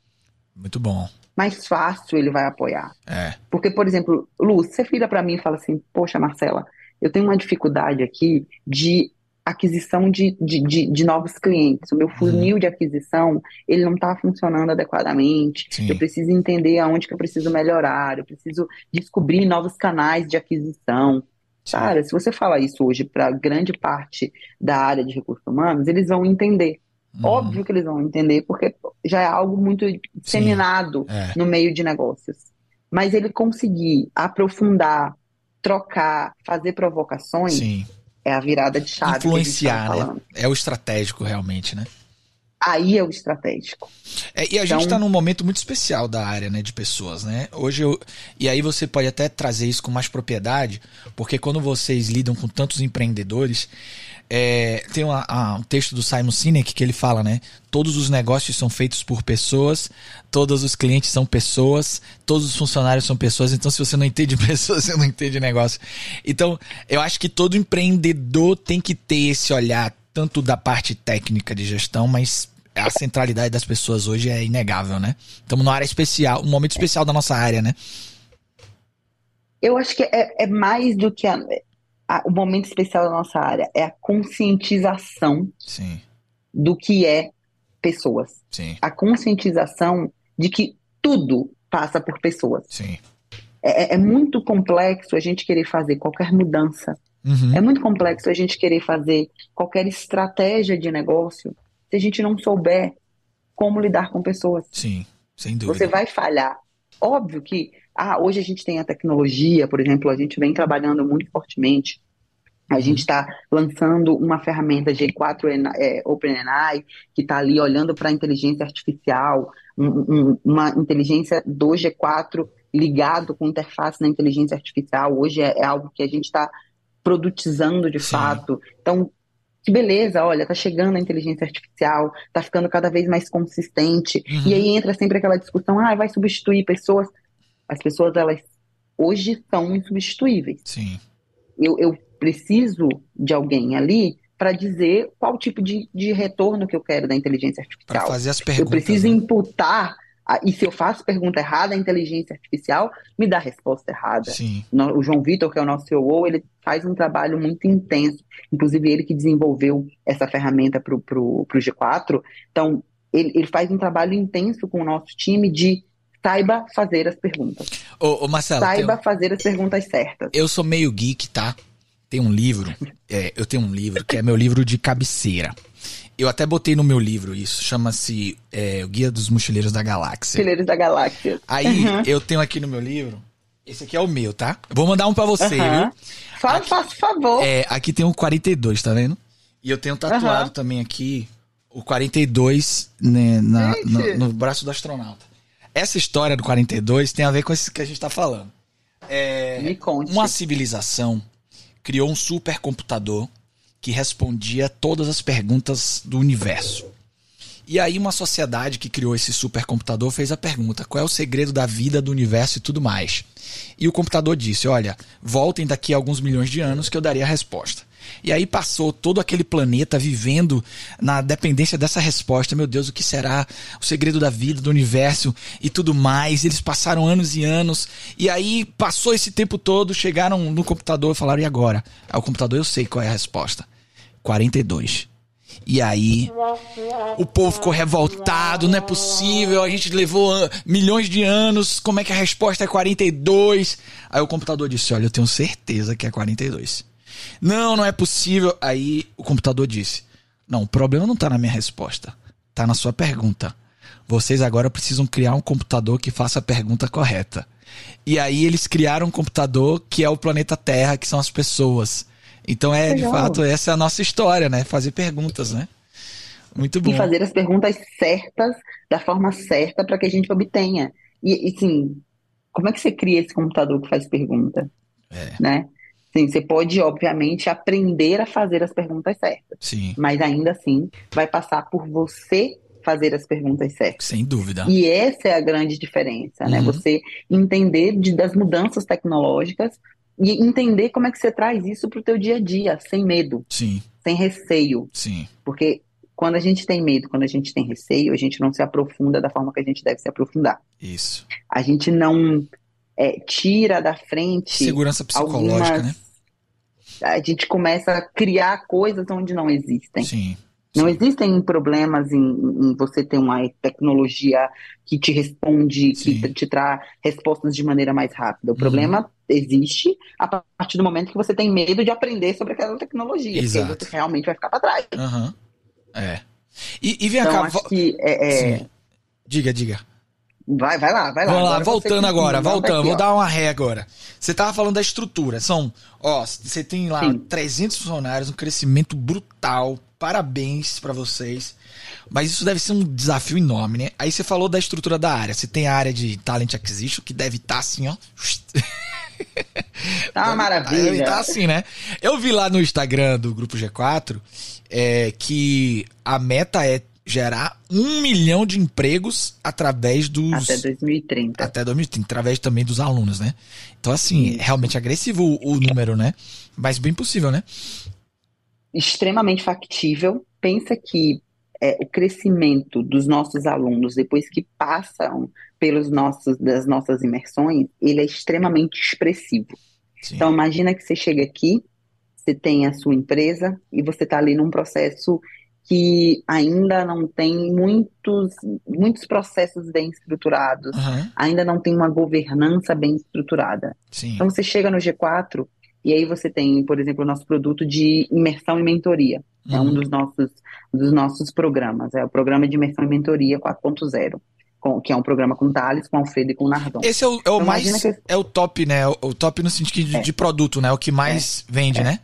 Muito bom. Mais fácil ele vai apoiar. É. Porque, por exemplo, Lu, você vira para mim e fala assim: Poxa, Marcela, eu tenho uma dificuldade aqui de aquisição de, de, de, de, novos clientes. O meu funil uhum. de aquisição, ele não está funcionando adequadamente. Sim. Eu preciso entender aonde que eu preciso melhorar. Eu preciso descobrir novos canais de aquisição. Sim. Cara, se você falar isso hoje para grande parte da área de recursos humanos, eles vão entender. Uhum. Óbvio que eles vão entender, porque já é algo muito disseminado é. no meio de negócios. Mas ele conseguir aprofundar, trocar, fazer provocações, Sim é a virada de chave. Influenciar, né? É o estratégico, realmente, né? Aí é o estratégico. É, e a então, gente está num momento muito especial da área né, de pessoas, né? Hoje eu. E aí você pode até trazer isso com mais propriedade, porque quando vocês lidam com tantos empreendedores, é, tem uma, um texto do Simon Sinek que ele fala, né? Todos os negócios são feitos por pessoas, todos os clientes são pessoas, todos os funcionários são pessoas. Então, se você não entende pessoas, você não entende negócio. Então, eu acho que todo empreendedor tem que ter esse olhar, tanto da parte técnica de gestão, mas a centralidade das pessoas hoje é inegável, né? Estamos numa área especial, um momento especial da nossa área, né? Eu acho que é, é mais do que a, a, o momento especial da nossa área é a conscientização Sim. do que é pessoas. Sim. A conscientização de que tudo passa por pessoas. Sim. É, é, é muito complexo a gente querer fazer qualquer mudança. Uhum. É muito complexo a gente querer fazer qualquer estratégia de negócio se a gente não souber como lidar com pessoas. Sim, sem dúvida. Você vai falhar. Óbvio que ah, hoje a gente tem a tecnologia, por exemplo, a gente vem trabalhando muito fortemente. A gente está lançando uma ferramenta G4 é, OpenAI, que está ali olhando para a inteligência artificial, um, um, uma inteligência do G4 ligado com interface na inteligência artificial. Hoje é, é algo que a gente está produtizando de Sim. fato. Então, que beleza, olha, tá chegando a inteligência artificial, tá ficando cada vez mais consistente. Uhum. E aí entra sempre aquela discussão, ah, vai substituir pessoas. As pessoas, elas hoje são insubstituíveis. Sim. Eu, eu preciso de alguém ali para dizer qual tipo de, de retorno que eu quero da inteligência artificial. Para fazer as perguntas. Eu preciso né? imputar e se eu faço pergunta errada, a inteligência artificial me dá a resposta errada. Sim. O João Vitor, que é o nosso CEO, ele faz um trabalho muito intenso. Inclusive, ele que desenvolveu essa ferramenta para o G4. Então, ele, ele faz um trabalho intenso com o nosso time de saiba fazer as perguntas. Ô, ô Marcelo, saiba fazer as perguntas certas. Eu sou meio geek, tá? Tem um livro, é, eu tenho um livro que é meu livro de cabeceira. Eu até botei no meu livro isso, chama-se é, O Guia dos Mochileiros da Galáxia. Mochileiros da Galáxia. Aí, uhum. eu tenho aqui no meu livro, esse aqui é o meu, tá? Vou mandar um para você, uhum. viu? Fala, faça favor. É, aqui tem um 42, tá vendo? E eu tenho tatuado uhum. também aqui o 42 né, na, no, no, braço do astronauta. Essa história do 42 tem a ver com isso que a gente tá falando. É, Me conte. Uma civilização criou um supercomputador que respondia todas as perguntas do universo. E aí uma sociedade que criou esse supercomputador fez a pergunta: qual é o segredo da vida, do universo e tudo mais? E o computador disse: olha, voltem daqui a alguns milhões de anos que eu daria a resposta. E aí passou todo aquele planeta vivendo na dependência dessa resposta. Meu Deus, o que será o segredo da vida, do universo e tudo mais? Eles passaram anos e anos. E aí passou esse tempo todo, chegaram no computador e falaram: e agora? Ao computador eu sei qual é a resposta. 42. E aí, o povo ficou revoltado, não é possível, a gente levou milhões de anos, como é que a resposta é 42? Aí o computador disse: Olha, eu tenho certeza que é 42. Não, não é possível. Aí o computador disse: Não, o problema não está na minha resposta, está na sua pergunta. Vocês agora precisam criar um computador que faça a pergunta correta. E aí eles criaram um computador que é o planeta Terra, que são as pessoas. Então é, Legal. de fato, essa é a nossa história, né? Fazer perguntas, né? Muito bom. E fazer as perguntas certas, da forma certa, para que a gente obtenha. E, e, sim, como é que você cria esse computador que faz pergunta? É. Né? Sim, você pode, obviamente, aprender a fazer as perguntas certas. Sim. Mas ainda assim, vai passar por você fazer as perguntas certas. Sem dúvida. E essa é a grande diferença, né? uhum. né? Você entender de, das mudanças tecnológicas e entender como é que você traz isso para o teu dia a dia, sem medo. Sim. Sem receio. Sim. Porque quando a gente tem medo, quando a gente tem receio, a gente não se aprofunda da forma que a gente deve se aprofundar. Isso. A gente não é, tira da frente. Segurança psicológica, algumas... né? A gente começa a criar coisas onde não existem. Sim. Não existem problemas em, em, você ter uma tecnologia que te responde, Sim. que te traz respostas de maneira mais rápida. O uhum. problema existe a partir do momento que você tem medo de aprender sobre aquela tecnologia. Exato. Porque você realmente vai ficar para trás. Uhum. É. E, e vem então, cá. Acho que é, é... Diga, diga. Vai, vai lá, vai lá. Vamos lá, voltando agora, voltando, vou dar uma ré agora. Você tava falando da estrutura, são, ó, você tem lá Sim. 300 funcionários, um crescimento brutal, parabéns para vocês. Mas isso deve ser um desafio enorme, né? Aí você falou da estrutura da área. Você tem a área de Talent Acquisition, que deve estar tá assim, ó. Tá uma maravilha. Deve estar tá assim, né? Eu vi lá no Instagram do Grupo G4 é, que a meta é gerar um milhão de empregos através dos. Até 2030. Até 2030, através também dos alunos, né? Então, assim, Sim. realmente agressivo o, o número, né? Mas bem possível, né? Extremamente factível. Pensa que é, o crescimento dos nossos alunos depois que passam pelos nossos das nossas imersões, ele é extremamente expressivo. Sim. Então imagina que você chega aqui, você tem a sua empresa e você está ali num processo que ainda não tem muitos, muitos processos bem estruturados, uhum. ainda não tem uma governança bem estruturada. Sim. Então você chega no G4 e aí você tem, por exemplo, o nosso produto de imersão e mentoria. Uhum. É um uhum. dos nossos, dos nossos programas. É o programa de imersão e mentoria 4.0. que é um programa com Thales, com Alfredo e com Nardon. Esse é o, é o então, mais. Que... É o top, né? O, top no sentido de, é. de produto, né? O que mais é. vende, é. né?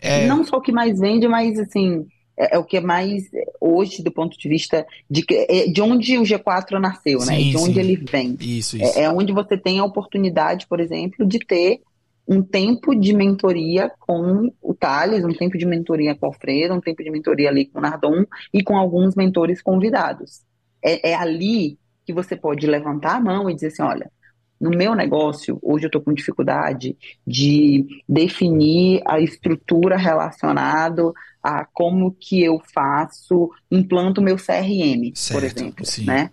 É... Não só o que mais vende, mas assim, é, é, o que é mais hoje do ponto de vista de, é, de onde o G4 nasceu, né? sim, né? De onde sim. ele vem. Isso, isso. É, é onde você tem a oportunidade, por exemplo, de ter um tempo de mentoria com o Thales, um tempo de mentoria com o Alfredo, um tempo de mentoria ali com o Nardon e com alguns mentores convidados. É, é ali que você pode levantar a mão e dizer assim, olha, no meu negócio, hoje eu estou com dificuldade de definir a estrutura relacionada a como que eu faço, implanto meu CRM, certo, por exemplo, sim. né?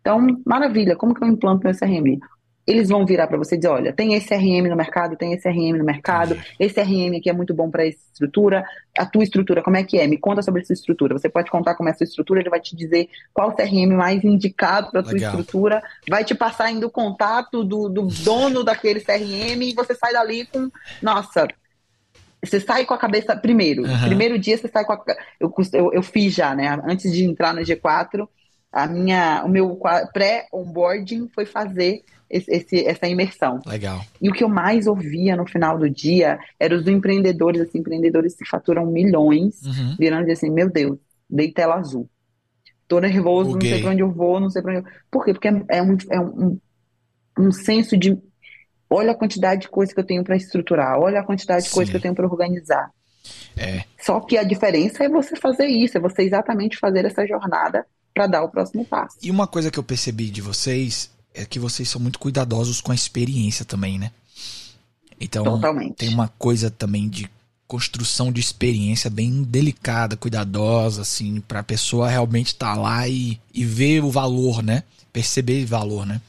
Então, maravilha, como que eu implanto meu CRM? eles vão virar para você e dizer, olha, tem esse RM no mercado, tem esse RM no mercado, esse RM aqui é muito bom para essa estrutura, a tua estrutura, como é que é? Me conta sobre essa estrutura. Você pode contar como é a sua estrutura, ele vai te dizer qual o CRM mais indicado para a tua estrutura, vai te passar ainda o contato do, do dono daquele CRM e você sai dali com, nossa, você sai com a cabeça, primeiro, uhum. primeiro dia você sai com a, eu, eu, eu fiz já, né, antes de entrar no G4, a minha, o meu pré-onboarding foi fazer esse, essa imersão. Legal. E o que eu mais ouvia no final do dia eram os empreendedores, assim, empreendedores que faturam milhões, uhum. virando assim, meu Deus, dei tela azul. Tô nervoso, não sei pra onde eu vou, não sei pra onde eu... Por quê? Porque é, é, um, é um, um senso de olha a quantidade de coisa que eu tenho para estruturar, olha a quantidade Sim. de coisa que eu tenho para organizar. É. Só que a diferença é você fazer isso, é você exatamente fazer essa jornada para dar o próximo passo. E uma coisa que eu percebi de vocês é que vocês são muito cuidadosos com a experiência também, né? Então, Totalmente. tem uma coisa também de construção de experiência bem delicada, cuidadosa, assim, para a pessoa realmente estar tá lá e, e ver o valor, né? Perceber o valor, né?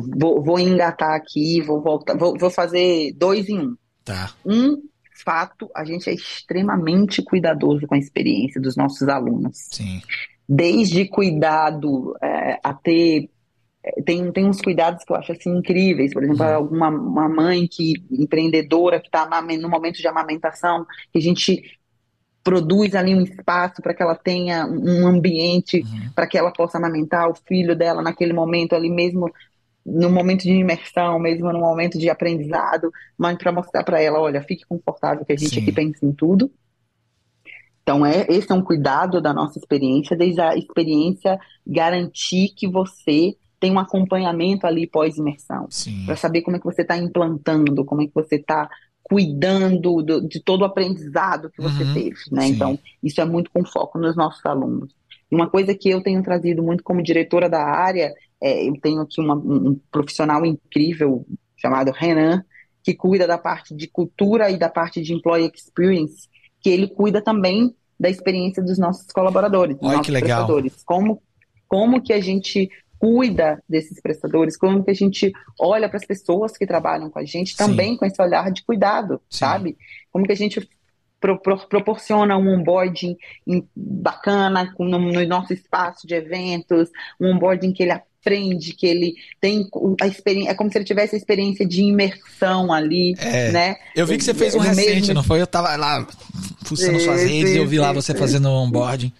Vou, vou engatar aqui, vou voltar, vou, vou fazer dois em um. Tá. Um fato, a gente é extremamente cuidadoso com a experiência dos nossos alunos. Sim. Desde cuidado é, a ter tem, tem uns cuidados que eu acho assim incríveis. Por exemplo, uhum. uma, uma mãe que empreendedora que está no momento de amamentação, que a gente produz ali um espaço para que ela tenha um ambiente uhum. para que ela possa amamentar o filho dela naquele momento ali mesmo no momento de imersão, mesmo no momento de aprendizado, mas para mostrar para ela, olha, fique confortável que a gente Sim. aqui pensa em tudo. Então, é, esse é um cuidado da nossa experiência, desde a experiência garantir que você tem um acompanhamento ali pós-imersão, para saber como é que você está implantando, como é que você está cuidando do, de todo o aprendizado que você uhum, teve, né? Sim. Então, isso é muito com foco nos nossos alunos. E uma coisa que eu tenho trazido muito como diretora da área, é, eu tenho aqui uma, um profissional incrível chamado Renan, que cuida da parte de cultura e da parte de employee experience, que ele cuida também da experiência dos nossos colaboradores, dos Olha nossos que legal. prestadores. Como, como que a gente cuida desses prestadores, como que a gente olha para as pessoas que trabalham com a gente também Sim. com esse olhar de cuidado, Sim. sabe? Como que a gente pro, pro, proporciona um onboarding bacana no, no, nosso espaço de eventos, um onboarding que ele aprende, que ele tem a experiência, é como se ele tivesse a experiência de imersão ali, é, né? Eu vi que você fez um recente, mesmo... não foi? Eu tava lá fuçando suas redes e eu vi lá você fazendo um onboarding.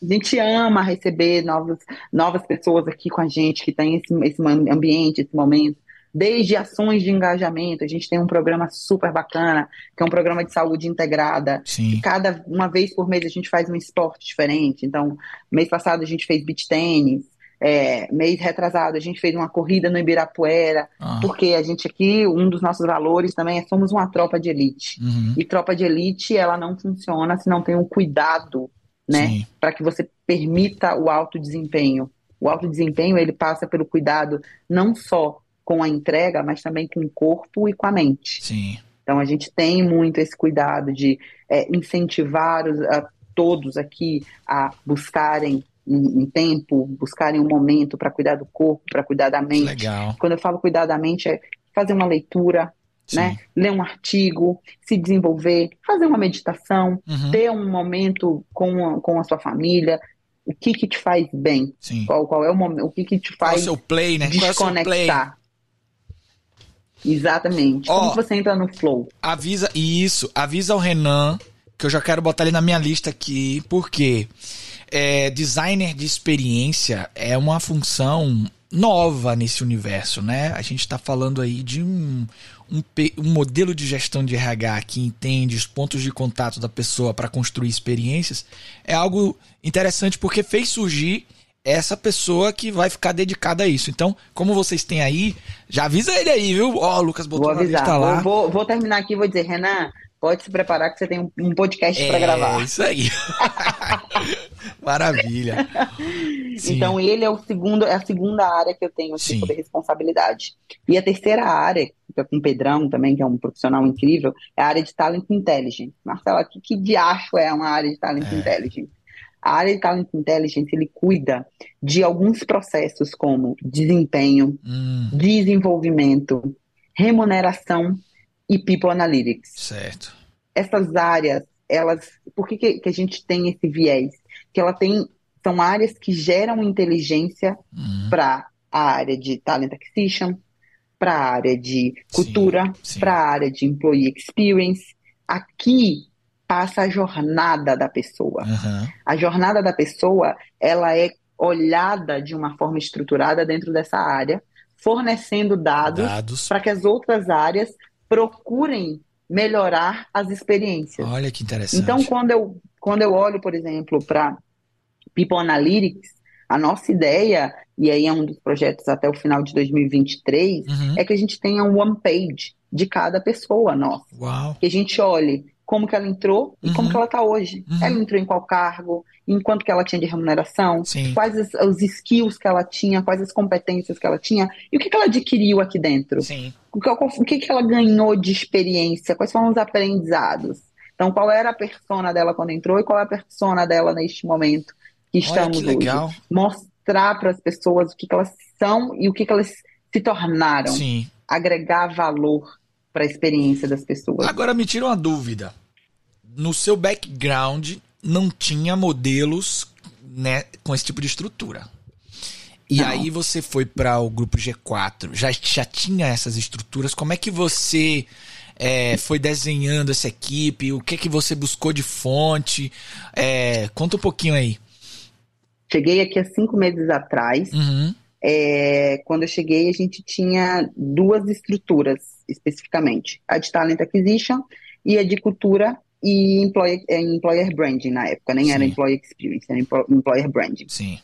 A gente ama receber novos, novas pessoas aqui com a gente, que tem esse, esse ambiente, esse momento. Desde ações de engajamento, a gente tem um programa super bacana, que é um programa de saúde integrada. Sim. Cada uma vez por mês a gente faz um esporte diferente. Então, mês passado a gente fez beach tênis, é, mês retrasado a gente fez uma corrida no Ibirapuera, ah. porque a gente aqui, um dos nossos valores também é somos uma tropa de elite. Uhum. E tropa de elite, ela não funciona se não tem um cuidado né? Para que você permita o alto desempenho. O alto desempenho ele passa pelo cuidado não só com a entrega, mas também com o corpo e com a mente. Sim. Então a gente tem muito esse cuidado de é, incentivar os, a, todos aqui a buscarem um, um tempo, buscarem um momento para cuidar do corpo, para cuidar da mente. Legal. Quando eu falo cuidar da mente é fazer uma leitura, né? Ler um artigo, se desenvolver, fazer uma meditação, uhum. ter um momento com a, com a sua família. O que que te faz bem? Sim. Qual, qual é o momento? O que que te faz qual é o seu play, né? desconectar? Exatamente. Como você entra no flow? Avisa isso, avisa ao Renan que eu já quero botar ele na minha lista aqui, porque é, designer de experiência é uma função nova nesse universo, né? A gente está falando aí de um, um, um, modelo de gestão de RH que entende os pontos de contato da pessoa para construir experiências. É algo interessante porque fez surgir essa pessoa que vai ficar dedicada a isso. Então, como vocês têm aí, já avisa ele aí, viu? Ó, oh, o Lucas botou vou avisar. Tá lá. Vou, vou terminar aqui e vou dizer, Renan, pode se preparar que você tem um, podcast é, para gravar. É isso aí. Maravilha. Sim. Então ele é o segundo, é a segunda área que eu tenho assim, sobre responsabilidade. E a terceira área, que é com o Pedrão também, que é um profissional incrível, é a área de talent intelligence. Marcela, o que, que diacho é uma área de talent é. intelligence? A área de Talent Intelligence, ele cuida de alguns processos como desempenho, hum. desenvolvimento, remuneração e People Analytics. Certo. Essas áreas, elas, por que, que, a gente tem esse viés? Que ela tem, são áreas que geram inteligência hum. para a área de Talent Acquisition, para a área de cultura, para a área de Employee Experience. Aqui passa a jornada da pessoa. Uhum. A jornada da pessoa, ela é olhada de uma forma estruturada dentro dessa área, fornecendo dados, dados. para que as outras áreas procurem melhorar as experiências. Olha que interessante. Então, quando eu, quando eu olho, por exemplo, para People Analytics, a nossa ideia, e aí é um dos projetos até o final de 2023, uhum. é que a gente tenha um one page de cada pessoa nossa. Uau. Que a gente olhe como que ela entrou e uhum. como que ela está hoje. Uhum. Ela entrou em qual cargo, em quanto que ela tinha de remuneração, Sim. quais os, os, skills que ela tinha, quais as competências que ela tinha e o que, que ela adquiriu aqui dentro. Sim. O, que, o que, que ela ganhou de experiência, quais foram os aprendizados. Então, qual era a persona dela quando entrou e qual é a persona dela neste momento que estamos Olha, que legal. hoje. Mostrar para as pessoas o que, que elas são e o que, que elas se tornaram. Sim. Agregar valor para a experiência das pessoas. Agora me tira uma dúvida. No seu background não tinha modelos né, com esse tipo de estrutura. E não. aí você foi para o grupo G4, já, já tinha essas estruturas. Como é que você é, foi desenhando essa equipe? O que que você buscou de fonte? É, conta um pouquinho aí. Cheguei aqui há cinco meses atrás. Uhum. É, quando eu cheguei, a gente tinha duas estruturas especificamente: a de Talent Acquisition e a de Cultura e Employer, é, employer Branding na época. Nem Sim. era Employer Experience, era Employer Branding. Sim.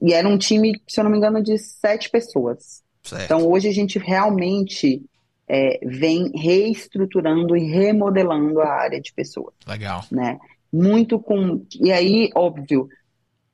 E era um time, se eu não me engano, de sete pessoas. Certo. Então hoje a gente realmente é, vem reestruturando e remodelando a área de pessoas. Legal. Né? Muito com. E aí, óbvio,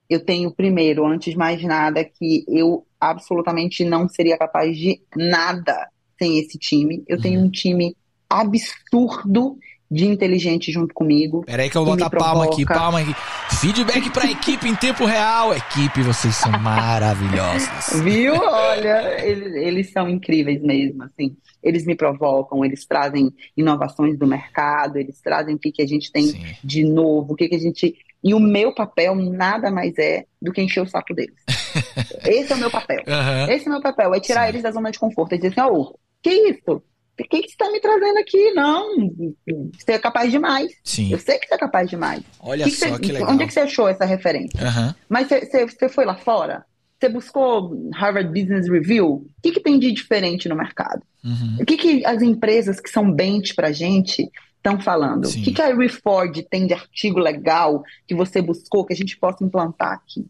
eu tenho primeiro, antes de mais nada, que eu absolutamente não seria capaz de nada sem esse time. Eu uhum. tenho um time absurdo de inteligente junto comigo. Peraí que eu vou botar palma aqui, palma aqui. Feedback pra equipe em tempo real. Equipe, vocês são maravilhosos. Viu? Olha, eles, eles são incríveis mesmo, assim. Eles me provocam, eles trazem inovações do mercado, eles trazem o que, que a gente tem Sim. de novo, o que, que a gente e o meu papel nada mais é do que encher o saco deles. Esse é o meu papel. Uhum. Esse é o meu papel, é tirar Sim. eles da zona de conforto e dizer assim, ô, oh, que isso? O que, que você está me trazendo aqui? Não, você é capaz demais. Sim. Eu sei que você é capaz demais. Olha que só que você, que legal. Onde é que você achou essa referência? Uhum. Mas você, você, você foi lá fora? Você buscou Harvard Business Review? O que, que tem de diferente no mercado? Uhum. O que, que as empresas que são bench para gente estão falando? Sim. O que, que a Reforge tem de artigo legal que você buscou que a gente possa implantar aqui?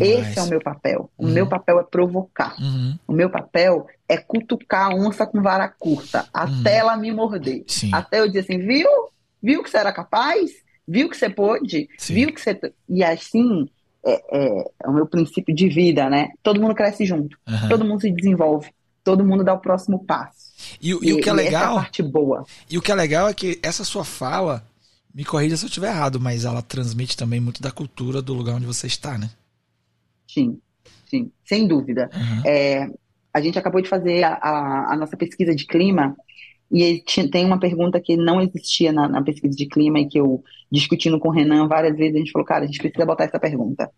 Esse é o meu papel. O uhum. meu papel é provocar. Uhum. O meu papel é cutucar a onça com vara curta, até uhum. ela me morder. Sim. Até eu dizer assim, viu? Viu que você era capaz? Viu que você pôde? Sim. Viu que você... E assim, é, é, é, o meu princípio de vida, né? Todo mundo cresce junto. Todo mundo se desenvolve. Todo mundo dá o próximo passo. E, e, e o que é legal. Essa parte boa. E o que é legal é que essa sua fala, me corrija se eu estiver errado, mas ela transmite também muito da cultura do lugar onde você está, né? Sim, sim, sem dúvida. Uhum. É, a gente acabou de fazer a, a, a nossa pesquisa de clima e tem uma pergunta que não existia na, na, pesquisa de clima e que eu discutindo com o Renan várias vezes, a gente falou, cara, a gente precisa botar essa pergunta.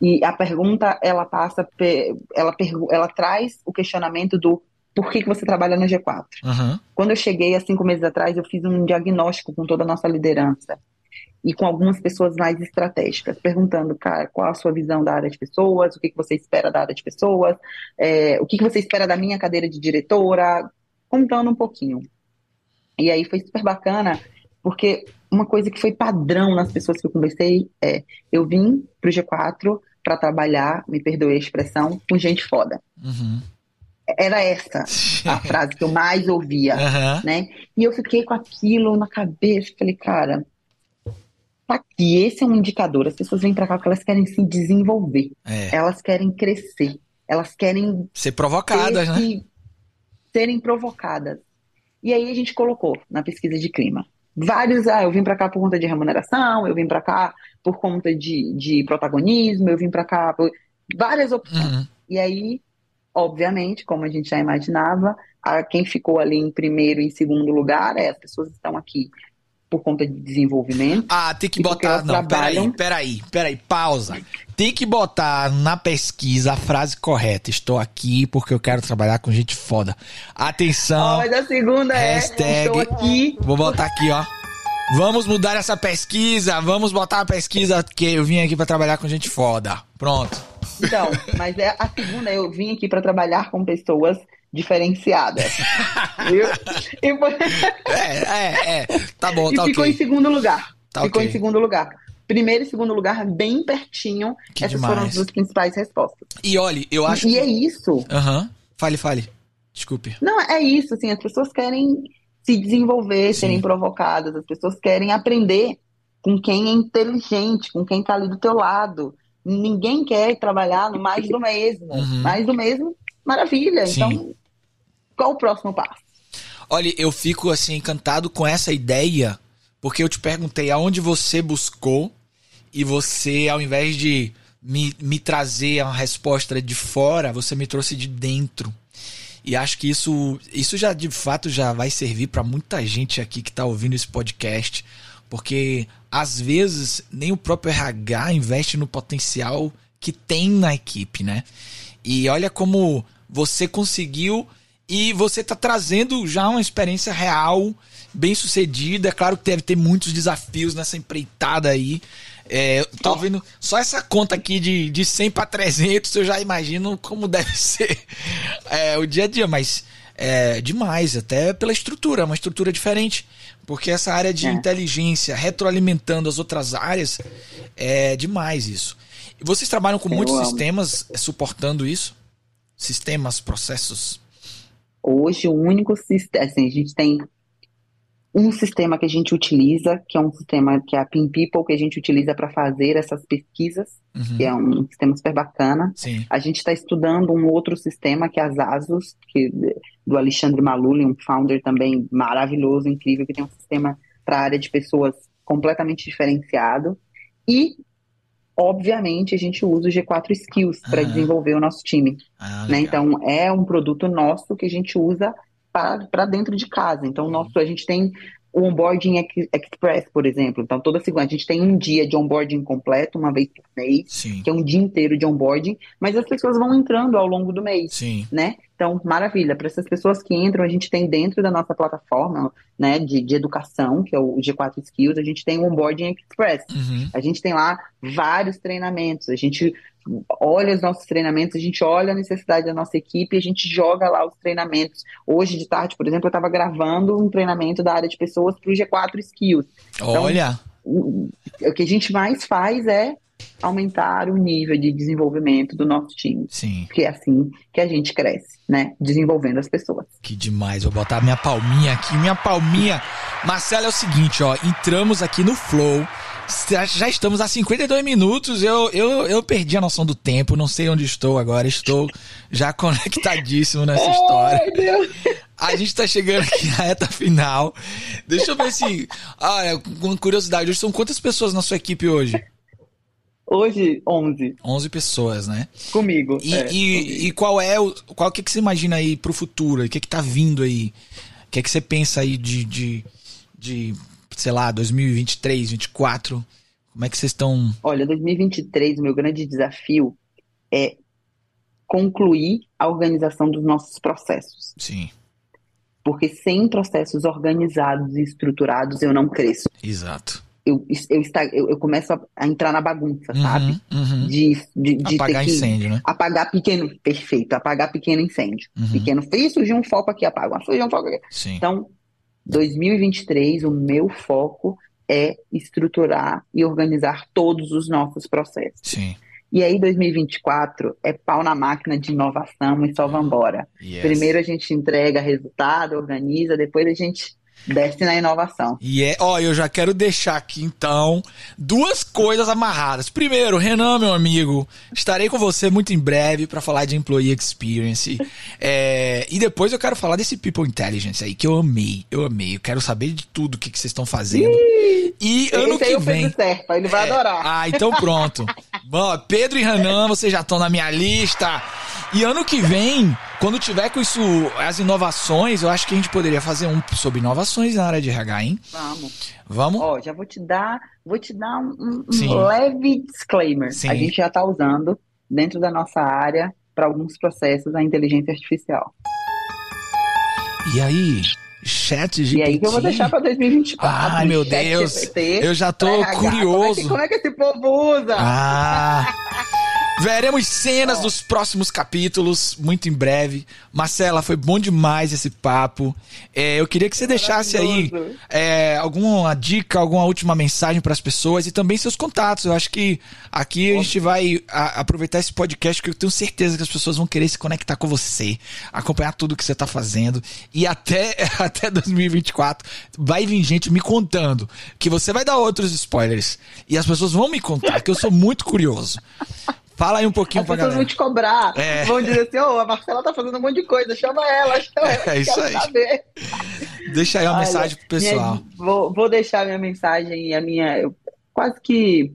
E a pergunta, ela passa, ela, ela traz o questionamento do por que, que você trabalha no G4. Uhum. Quando eu cheguei há cinco meses atrás, eu fiz um diagnóstico com toda a nossa liderança e com algumas pessoas mais estratégicas, perguntando, cara, qual a sua visão da área de pessoas, o que, que você espera da área de pessoas, é, o que, que você espera da minha cadeira de diretora, contando um pouquinho. E aí foi super bacana, porque uma coisa que foi padrão nas pessoas que eu conversei é: eu vim para o G4 para trabalhar, me perdoe a expressão, com gente foda. Uhum. Era essa a frase que eu mais ouvia, uhum. né? E eu fiquei com aquilo na cabeça, falei, cara, tá aqui, esse é um indicador. As pessoas vêm para cá porque elas querem se desenvolver, é. elas querem crescer, elas querem ser provocadas, né? Serem provocadas. E aí a gente colocou na pesquisa de clima. vários. Ah, eu vim para cá por conta de remuneração, eu vim para cá por conta de, de protagonismo, eu vim para cá por várias opções. Uhum. E aí, obviamente, como a gente já imaginava, a, quem ficou ali em primeiro e em segundo lugar é as pessoas que estão aqui por conta de desenvolvimento. Ah, tem que botar. Não, trabalham... peraí, peraí, peraí, pausa. Tem que botar na pesquisa a frase correta. Estou aqui porque eu quero trabalhar com gente foda. Atenção. Mas a segunda é, hashtag, é. Estou aqui. Vou botar aqui, ó. Vamos mudar essa pesquisa. Vamos botar a pesquisa que eu vim aqui para trabalhar com gente foda. Pronto. Então, mas é a segunda, eu vim aqui para trabalhar com pessoas diferenciada. e foi... É, é, é. Tá bom, tá E ficou okay. em segundo lugar. Tá ficou okay. em segundo lugar. Primeiro e segundo lugar, bem pertinho. Que Essas demais. foram as duas principais respostas. E olhe, eu acho e, que... É isso. Aham. Uhum. Fale, fale. Desculpe. Não, é isso, assim, as pessoas querem se desenvolver, Sim. serem provocadas, as pessoas querem aprender com quem é inteligente, com quem tá ali do teu lado. Ninguém quer trabalhar no mais do mesmo. Uhum. Mais do mesmo, maravilha. Sim. Então, qual o próximo passo? Olha, eu fico assim encantado com essa ideia, porque eu te perguntei aonde você buscou e você, ao invés de me, me trazer uma resposta de fora, você me trouxe de dentro. E acho que isso, isso já de fato já vai servir para muita gente aqui que está ouvindo esse podcast, porque às vezes nem o próprio RH investe no potencial que tem na equipe, né? E olha como você conseguiu e você está trazendo já uma experiência real, bem sucedida. É claro que deve ter muitos desafios nessa empreitada aí. É, tô vendo só essa conta aqui de, de 100 para 300, eu já imagino como deve ser é, o dia a dia, mas é demais, até pela estrutura, uma estrutura diferente. Porque essa área de é. inteligência retroalimentando as outras áreas é demais isso. E vocês trabalham com eu muitos amo. sistemas suportando isso? Sistemas, processos? Hoje, o único sistema, assim, a gente tem um sistema que a gente utiliza, que é um sistema que é a Pin People, que a gente utiliza para fazer essas pesquisas, uhum. que é um sistema super bacana. Sim. A gente está estudando um outro sistema, que é as ASUS, que, do Alexandre Maluli, um founder também maravilhoso, incrível, que tem um sistema para a área de pessoas completamente diferenciado. E obviamente a gente usa o G4 Skills para desenvolver o nosso time. Ah, né? Então é um produto nosso que a gente usa para dentro de casa. Então uhum. nosso, a gente tem o onboarding express, por exemplo. Então toda segunda a gente tem um dia de onboarding completo, uma vez por mês, Sim. que é um dia inteiro de onboarding, mas as pessoas vão entrando ao longo do mês, Sim. né? Então, maravilha. Para essas pessoas que entram, a gente tem dentro da nossa plataforma né, de, de educação, que é o G4 Skills, a gente tem o Onboarding Express. Uhum. A gente tem lá vários treinamentos. A gente olha os nossos treinamentos, a gente olha a necessidade da nossa equipe e a gente joga lá os treinamentos. Hoje de tarde, por exemplo, eu estava gravando um treinamento da área de pessoas para o G4 Skills. Então, olha! O, o que a gente mais faz é aumentar o nível de desenvolvimento do nosso time. Sim. Porque é assim que a gente cresce, né? Desenvolvendo as pessoas. Que demais. Vou botar minha palminha aqui, minha palminha. Marcelo, é o seguinte, ó. Entramos aqui no Flow. Já estamos a 52 minutos. Eu, eu, eu perdi a noção do tempo. Não sei onde estou agora. Estou já conectadíssimo nessa história. Ai, Deus. A gente tá chegando aqui na reta final. Deixa eu ver se. Ah, é, com curiosidade, hoje são quantas pessoas na sua equipe hoje? Hoje, 11. 11 pessoas, né? Comigo. E, é, e, comigo. e, qual é o. Qual que, que você imagina aí pro futuro? O que, que tá vindo aí? O que, que você pensa aí de, de, de, sei lá, 2023, 2024? Como é que vocês estão. Olha, 2023, o meu grande desafio é concluir a organização dos nossos processos. Sim. Porque sem processos organizados e estruturados eu não cresço. Exato eu, eu, eu, eu começo a, a, entrar na bagunça, uhum, sabe? Uhum. De, de, de apagar incêndio, né? Apagar pequeno, perfeito, apagar pequeno incêndio. Uhum. Pequeno, fez, surgiu um foco aqui, apaga, surgiu um foco aqui. Sim. Então, 2023, o meu foco é estruturar e organizar todos os nossos processos. Sim. E aí, 2024 é pau na máquina de inovação e só vambora. Yes. Primeiro a gente entrega resultado, organiza, depois a gente Desce na inovação. E é, ó, eu já quero deixar aqui então duas coisas amarradas. Primeiro, Renan, meu amigo, estarei com você muito em breve para falar de Employee Experience. É, e depois eu quero falar desse People Intelligence aí, que eu amei, eu amei. Eu quero saber de tudo o que, que vocês estão fazendo. Ih, e ano que vem. Certo, ele vai é, adorar. Ah, então pronto. Bom, Pedro e Renan, vocês já estão na minha lista. E ano que vem, quando tiver com isso, as inovações, eu acho que a gente poderia fazer um sobre inovações na área de RH, hein? Vamos. Vamos? Ó, já vou te dar, vou te dar um, um leve disclaimer. Sim. A gente já está usando dentro da nossa área para alguns processos a inteligência artificial. E aí? Chat GPT. E aí que eu vou deixar para 2024. Ai, meu Deus. GPT, eu já tô curioso. Como é, que, como é que esse povo usa? Ah. Veremos cenas dos próximos capítulos, muito em breve. Marcela, foi bom demais esse papo. É, eu queria que você deixasse aí é, alguma dica, alguma última mensagem para as pessoas e também seus contatos. Eu acho que aqui a gente vai a, aproveitar esse podcast que eu tenho certeza que as pessoas vão querer se conectar com você, acompanhar tudo que você está fazendo. E até, até 2024 vai vir gente me contando que você vai dar outros spoilers. E as pessoas vão me contar, que eu sou muito curioso. Fala aí um pouquinho As pra galera. vão te cobrar. É. Vão dizer assim, ô, oh, a Marcela tá fazendo um monte de coisa, chama ela, chama ela. É isso aí. Saber. Deixa aí uma Olha, mensagem pro pessoal. Minha, vou, vou deixar minha mensagem e a minha. Eu, quase que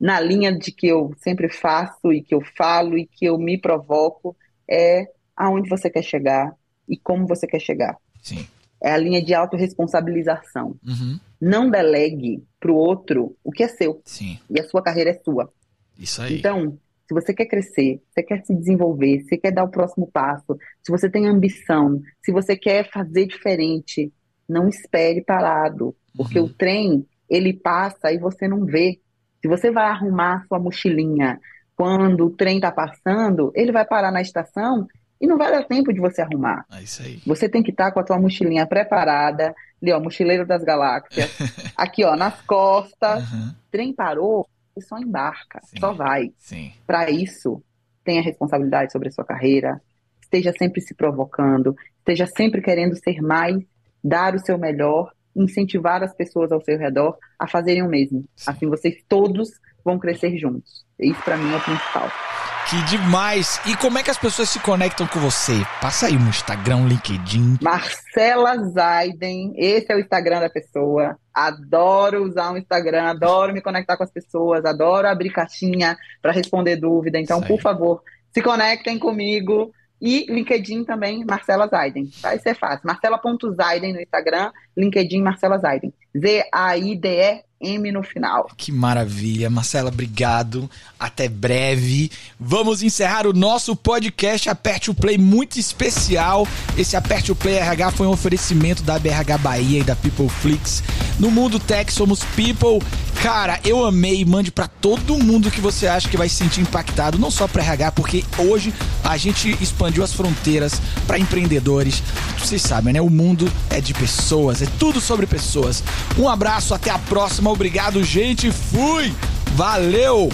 na linha de que eu sempre faço e que eu falo e que eu me provoco, é aonde você quer chegar e como você quer chegar. Sim. É a linha de autorresponsabilização. Uhum. Não delegue pro outro o que é seu. Sim. E a sua carreira é sua. Isso aí. Então, se você quer crescer, você quer se desenvolver, você quer dar o próximo passo, se você tem ambição, se você quer fazer diferente, não espere parado, porque uhum. o trem, ele passa e você não vê. Se você vai arrumar sua mochilinha quando o trem está passando, ele vai parar na estação e não vai dar tempo de você arrumar. É isso aí. Você tem que estar tá com a tua mochilinha preparada, ali ó, mochileiro das galáxias, aqui ó, nas costas. Uhum. Trem parou, só embarca, sim, só vai. Para isso, tenha responsabilidade sobre a sua carreira, esteja sempre se provocando, esteja sempre querendo ser mais, dar o seu melhor, incentivar as pessoas ao seu redor a fazerem o mesmo. Sim. Assim vocês todos vão crescer juntos. Isso para mim é o principal. Que demais! E como é que as pessoas se conectam com você? Passa aí no Instagram, LinkedIn. Marcela Zaiden, esse é o Instagram da pessoa. Adoro usar o Instagram, adoro me conectar com as pessoas, adoro abrir caixinha para responder dúvida. Então, por favor, se conectem comigo. E LinkedIn também, Marcela Zaiden. Vai ser fácil. Marcela.zaiden no Instagram, LinkedIn Marcela Zaiden. Z-A-I-D-E M no final. Que maravilha. Marcela, obrigado. Até breve. Vamos encerrar o nosso podcast Aperte o Play muito especial. Esse Aperte o Play RH foi um oferecimento da BRH Bahia e da People Flix. No mundo tech somos people. Cara, eu amei. Mande para todo mundo que você acha que vai se sentir impactado, não só para RH, porque hoje a gente expandiu as fronteiras para empreendedores. Vocês sabem, né? O mundo é de pessoas, é tudo sobre pessoas. Um abraço, até a próxima. Obrigado, gente. Fui. Valeu.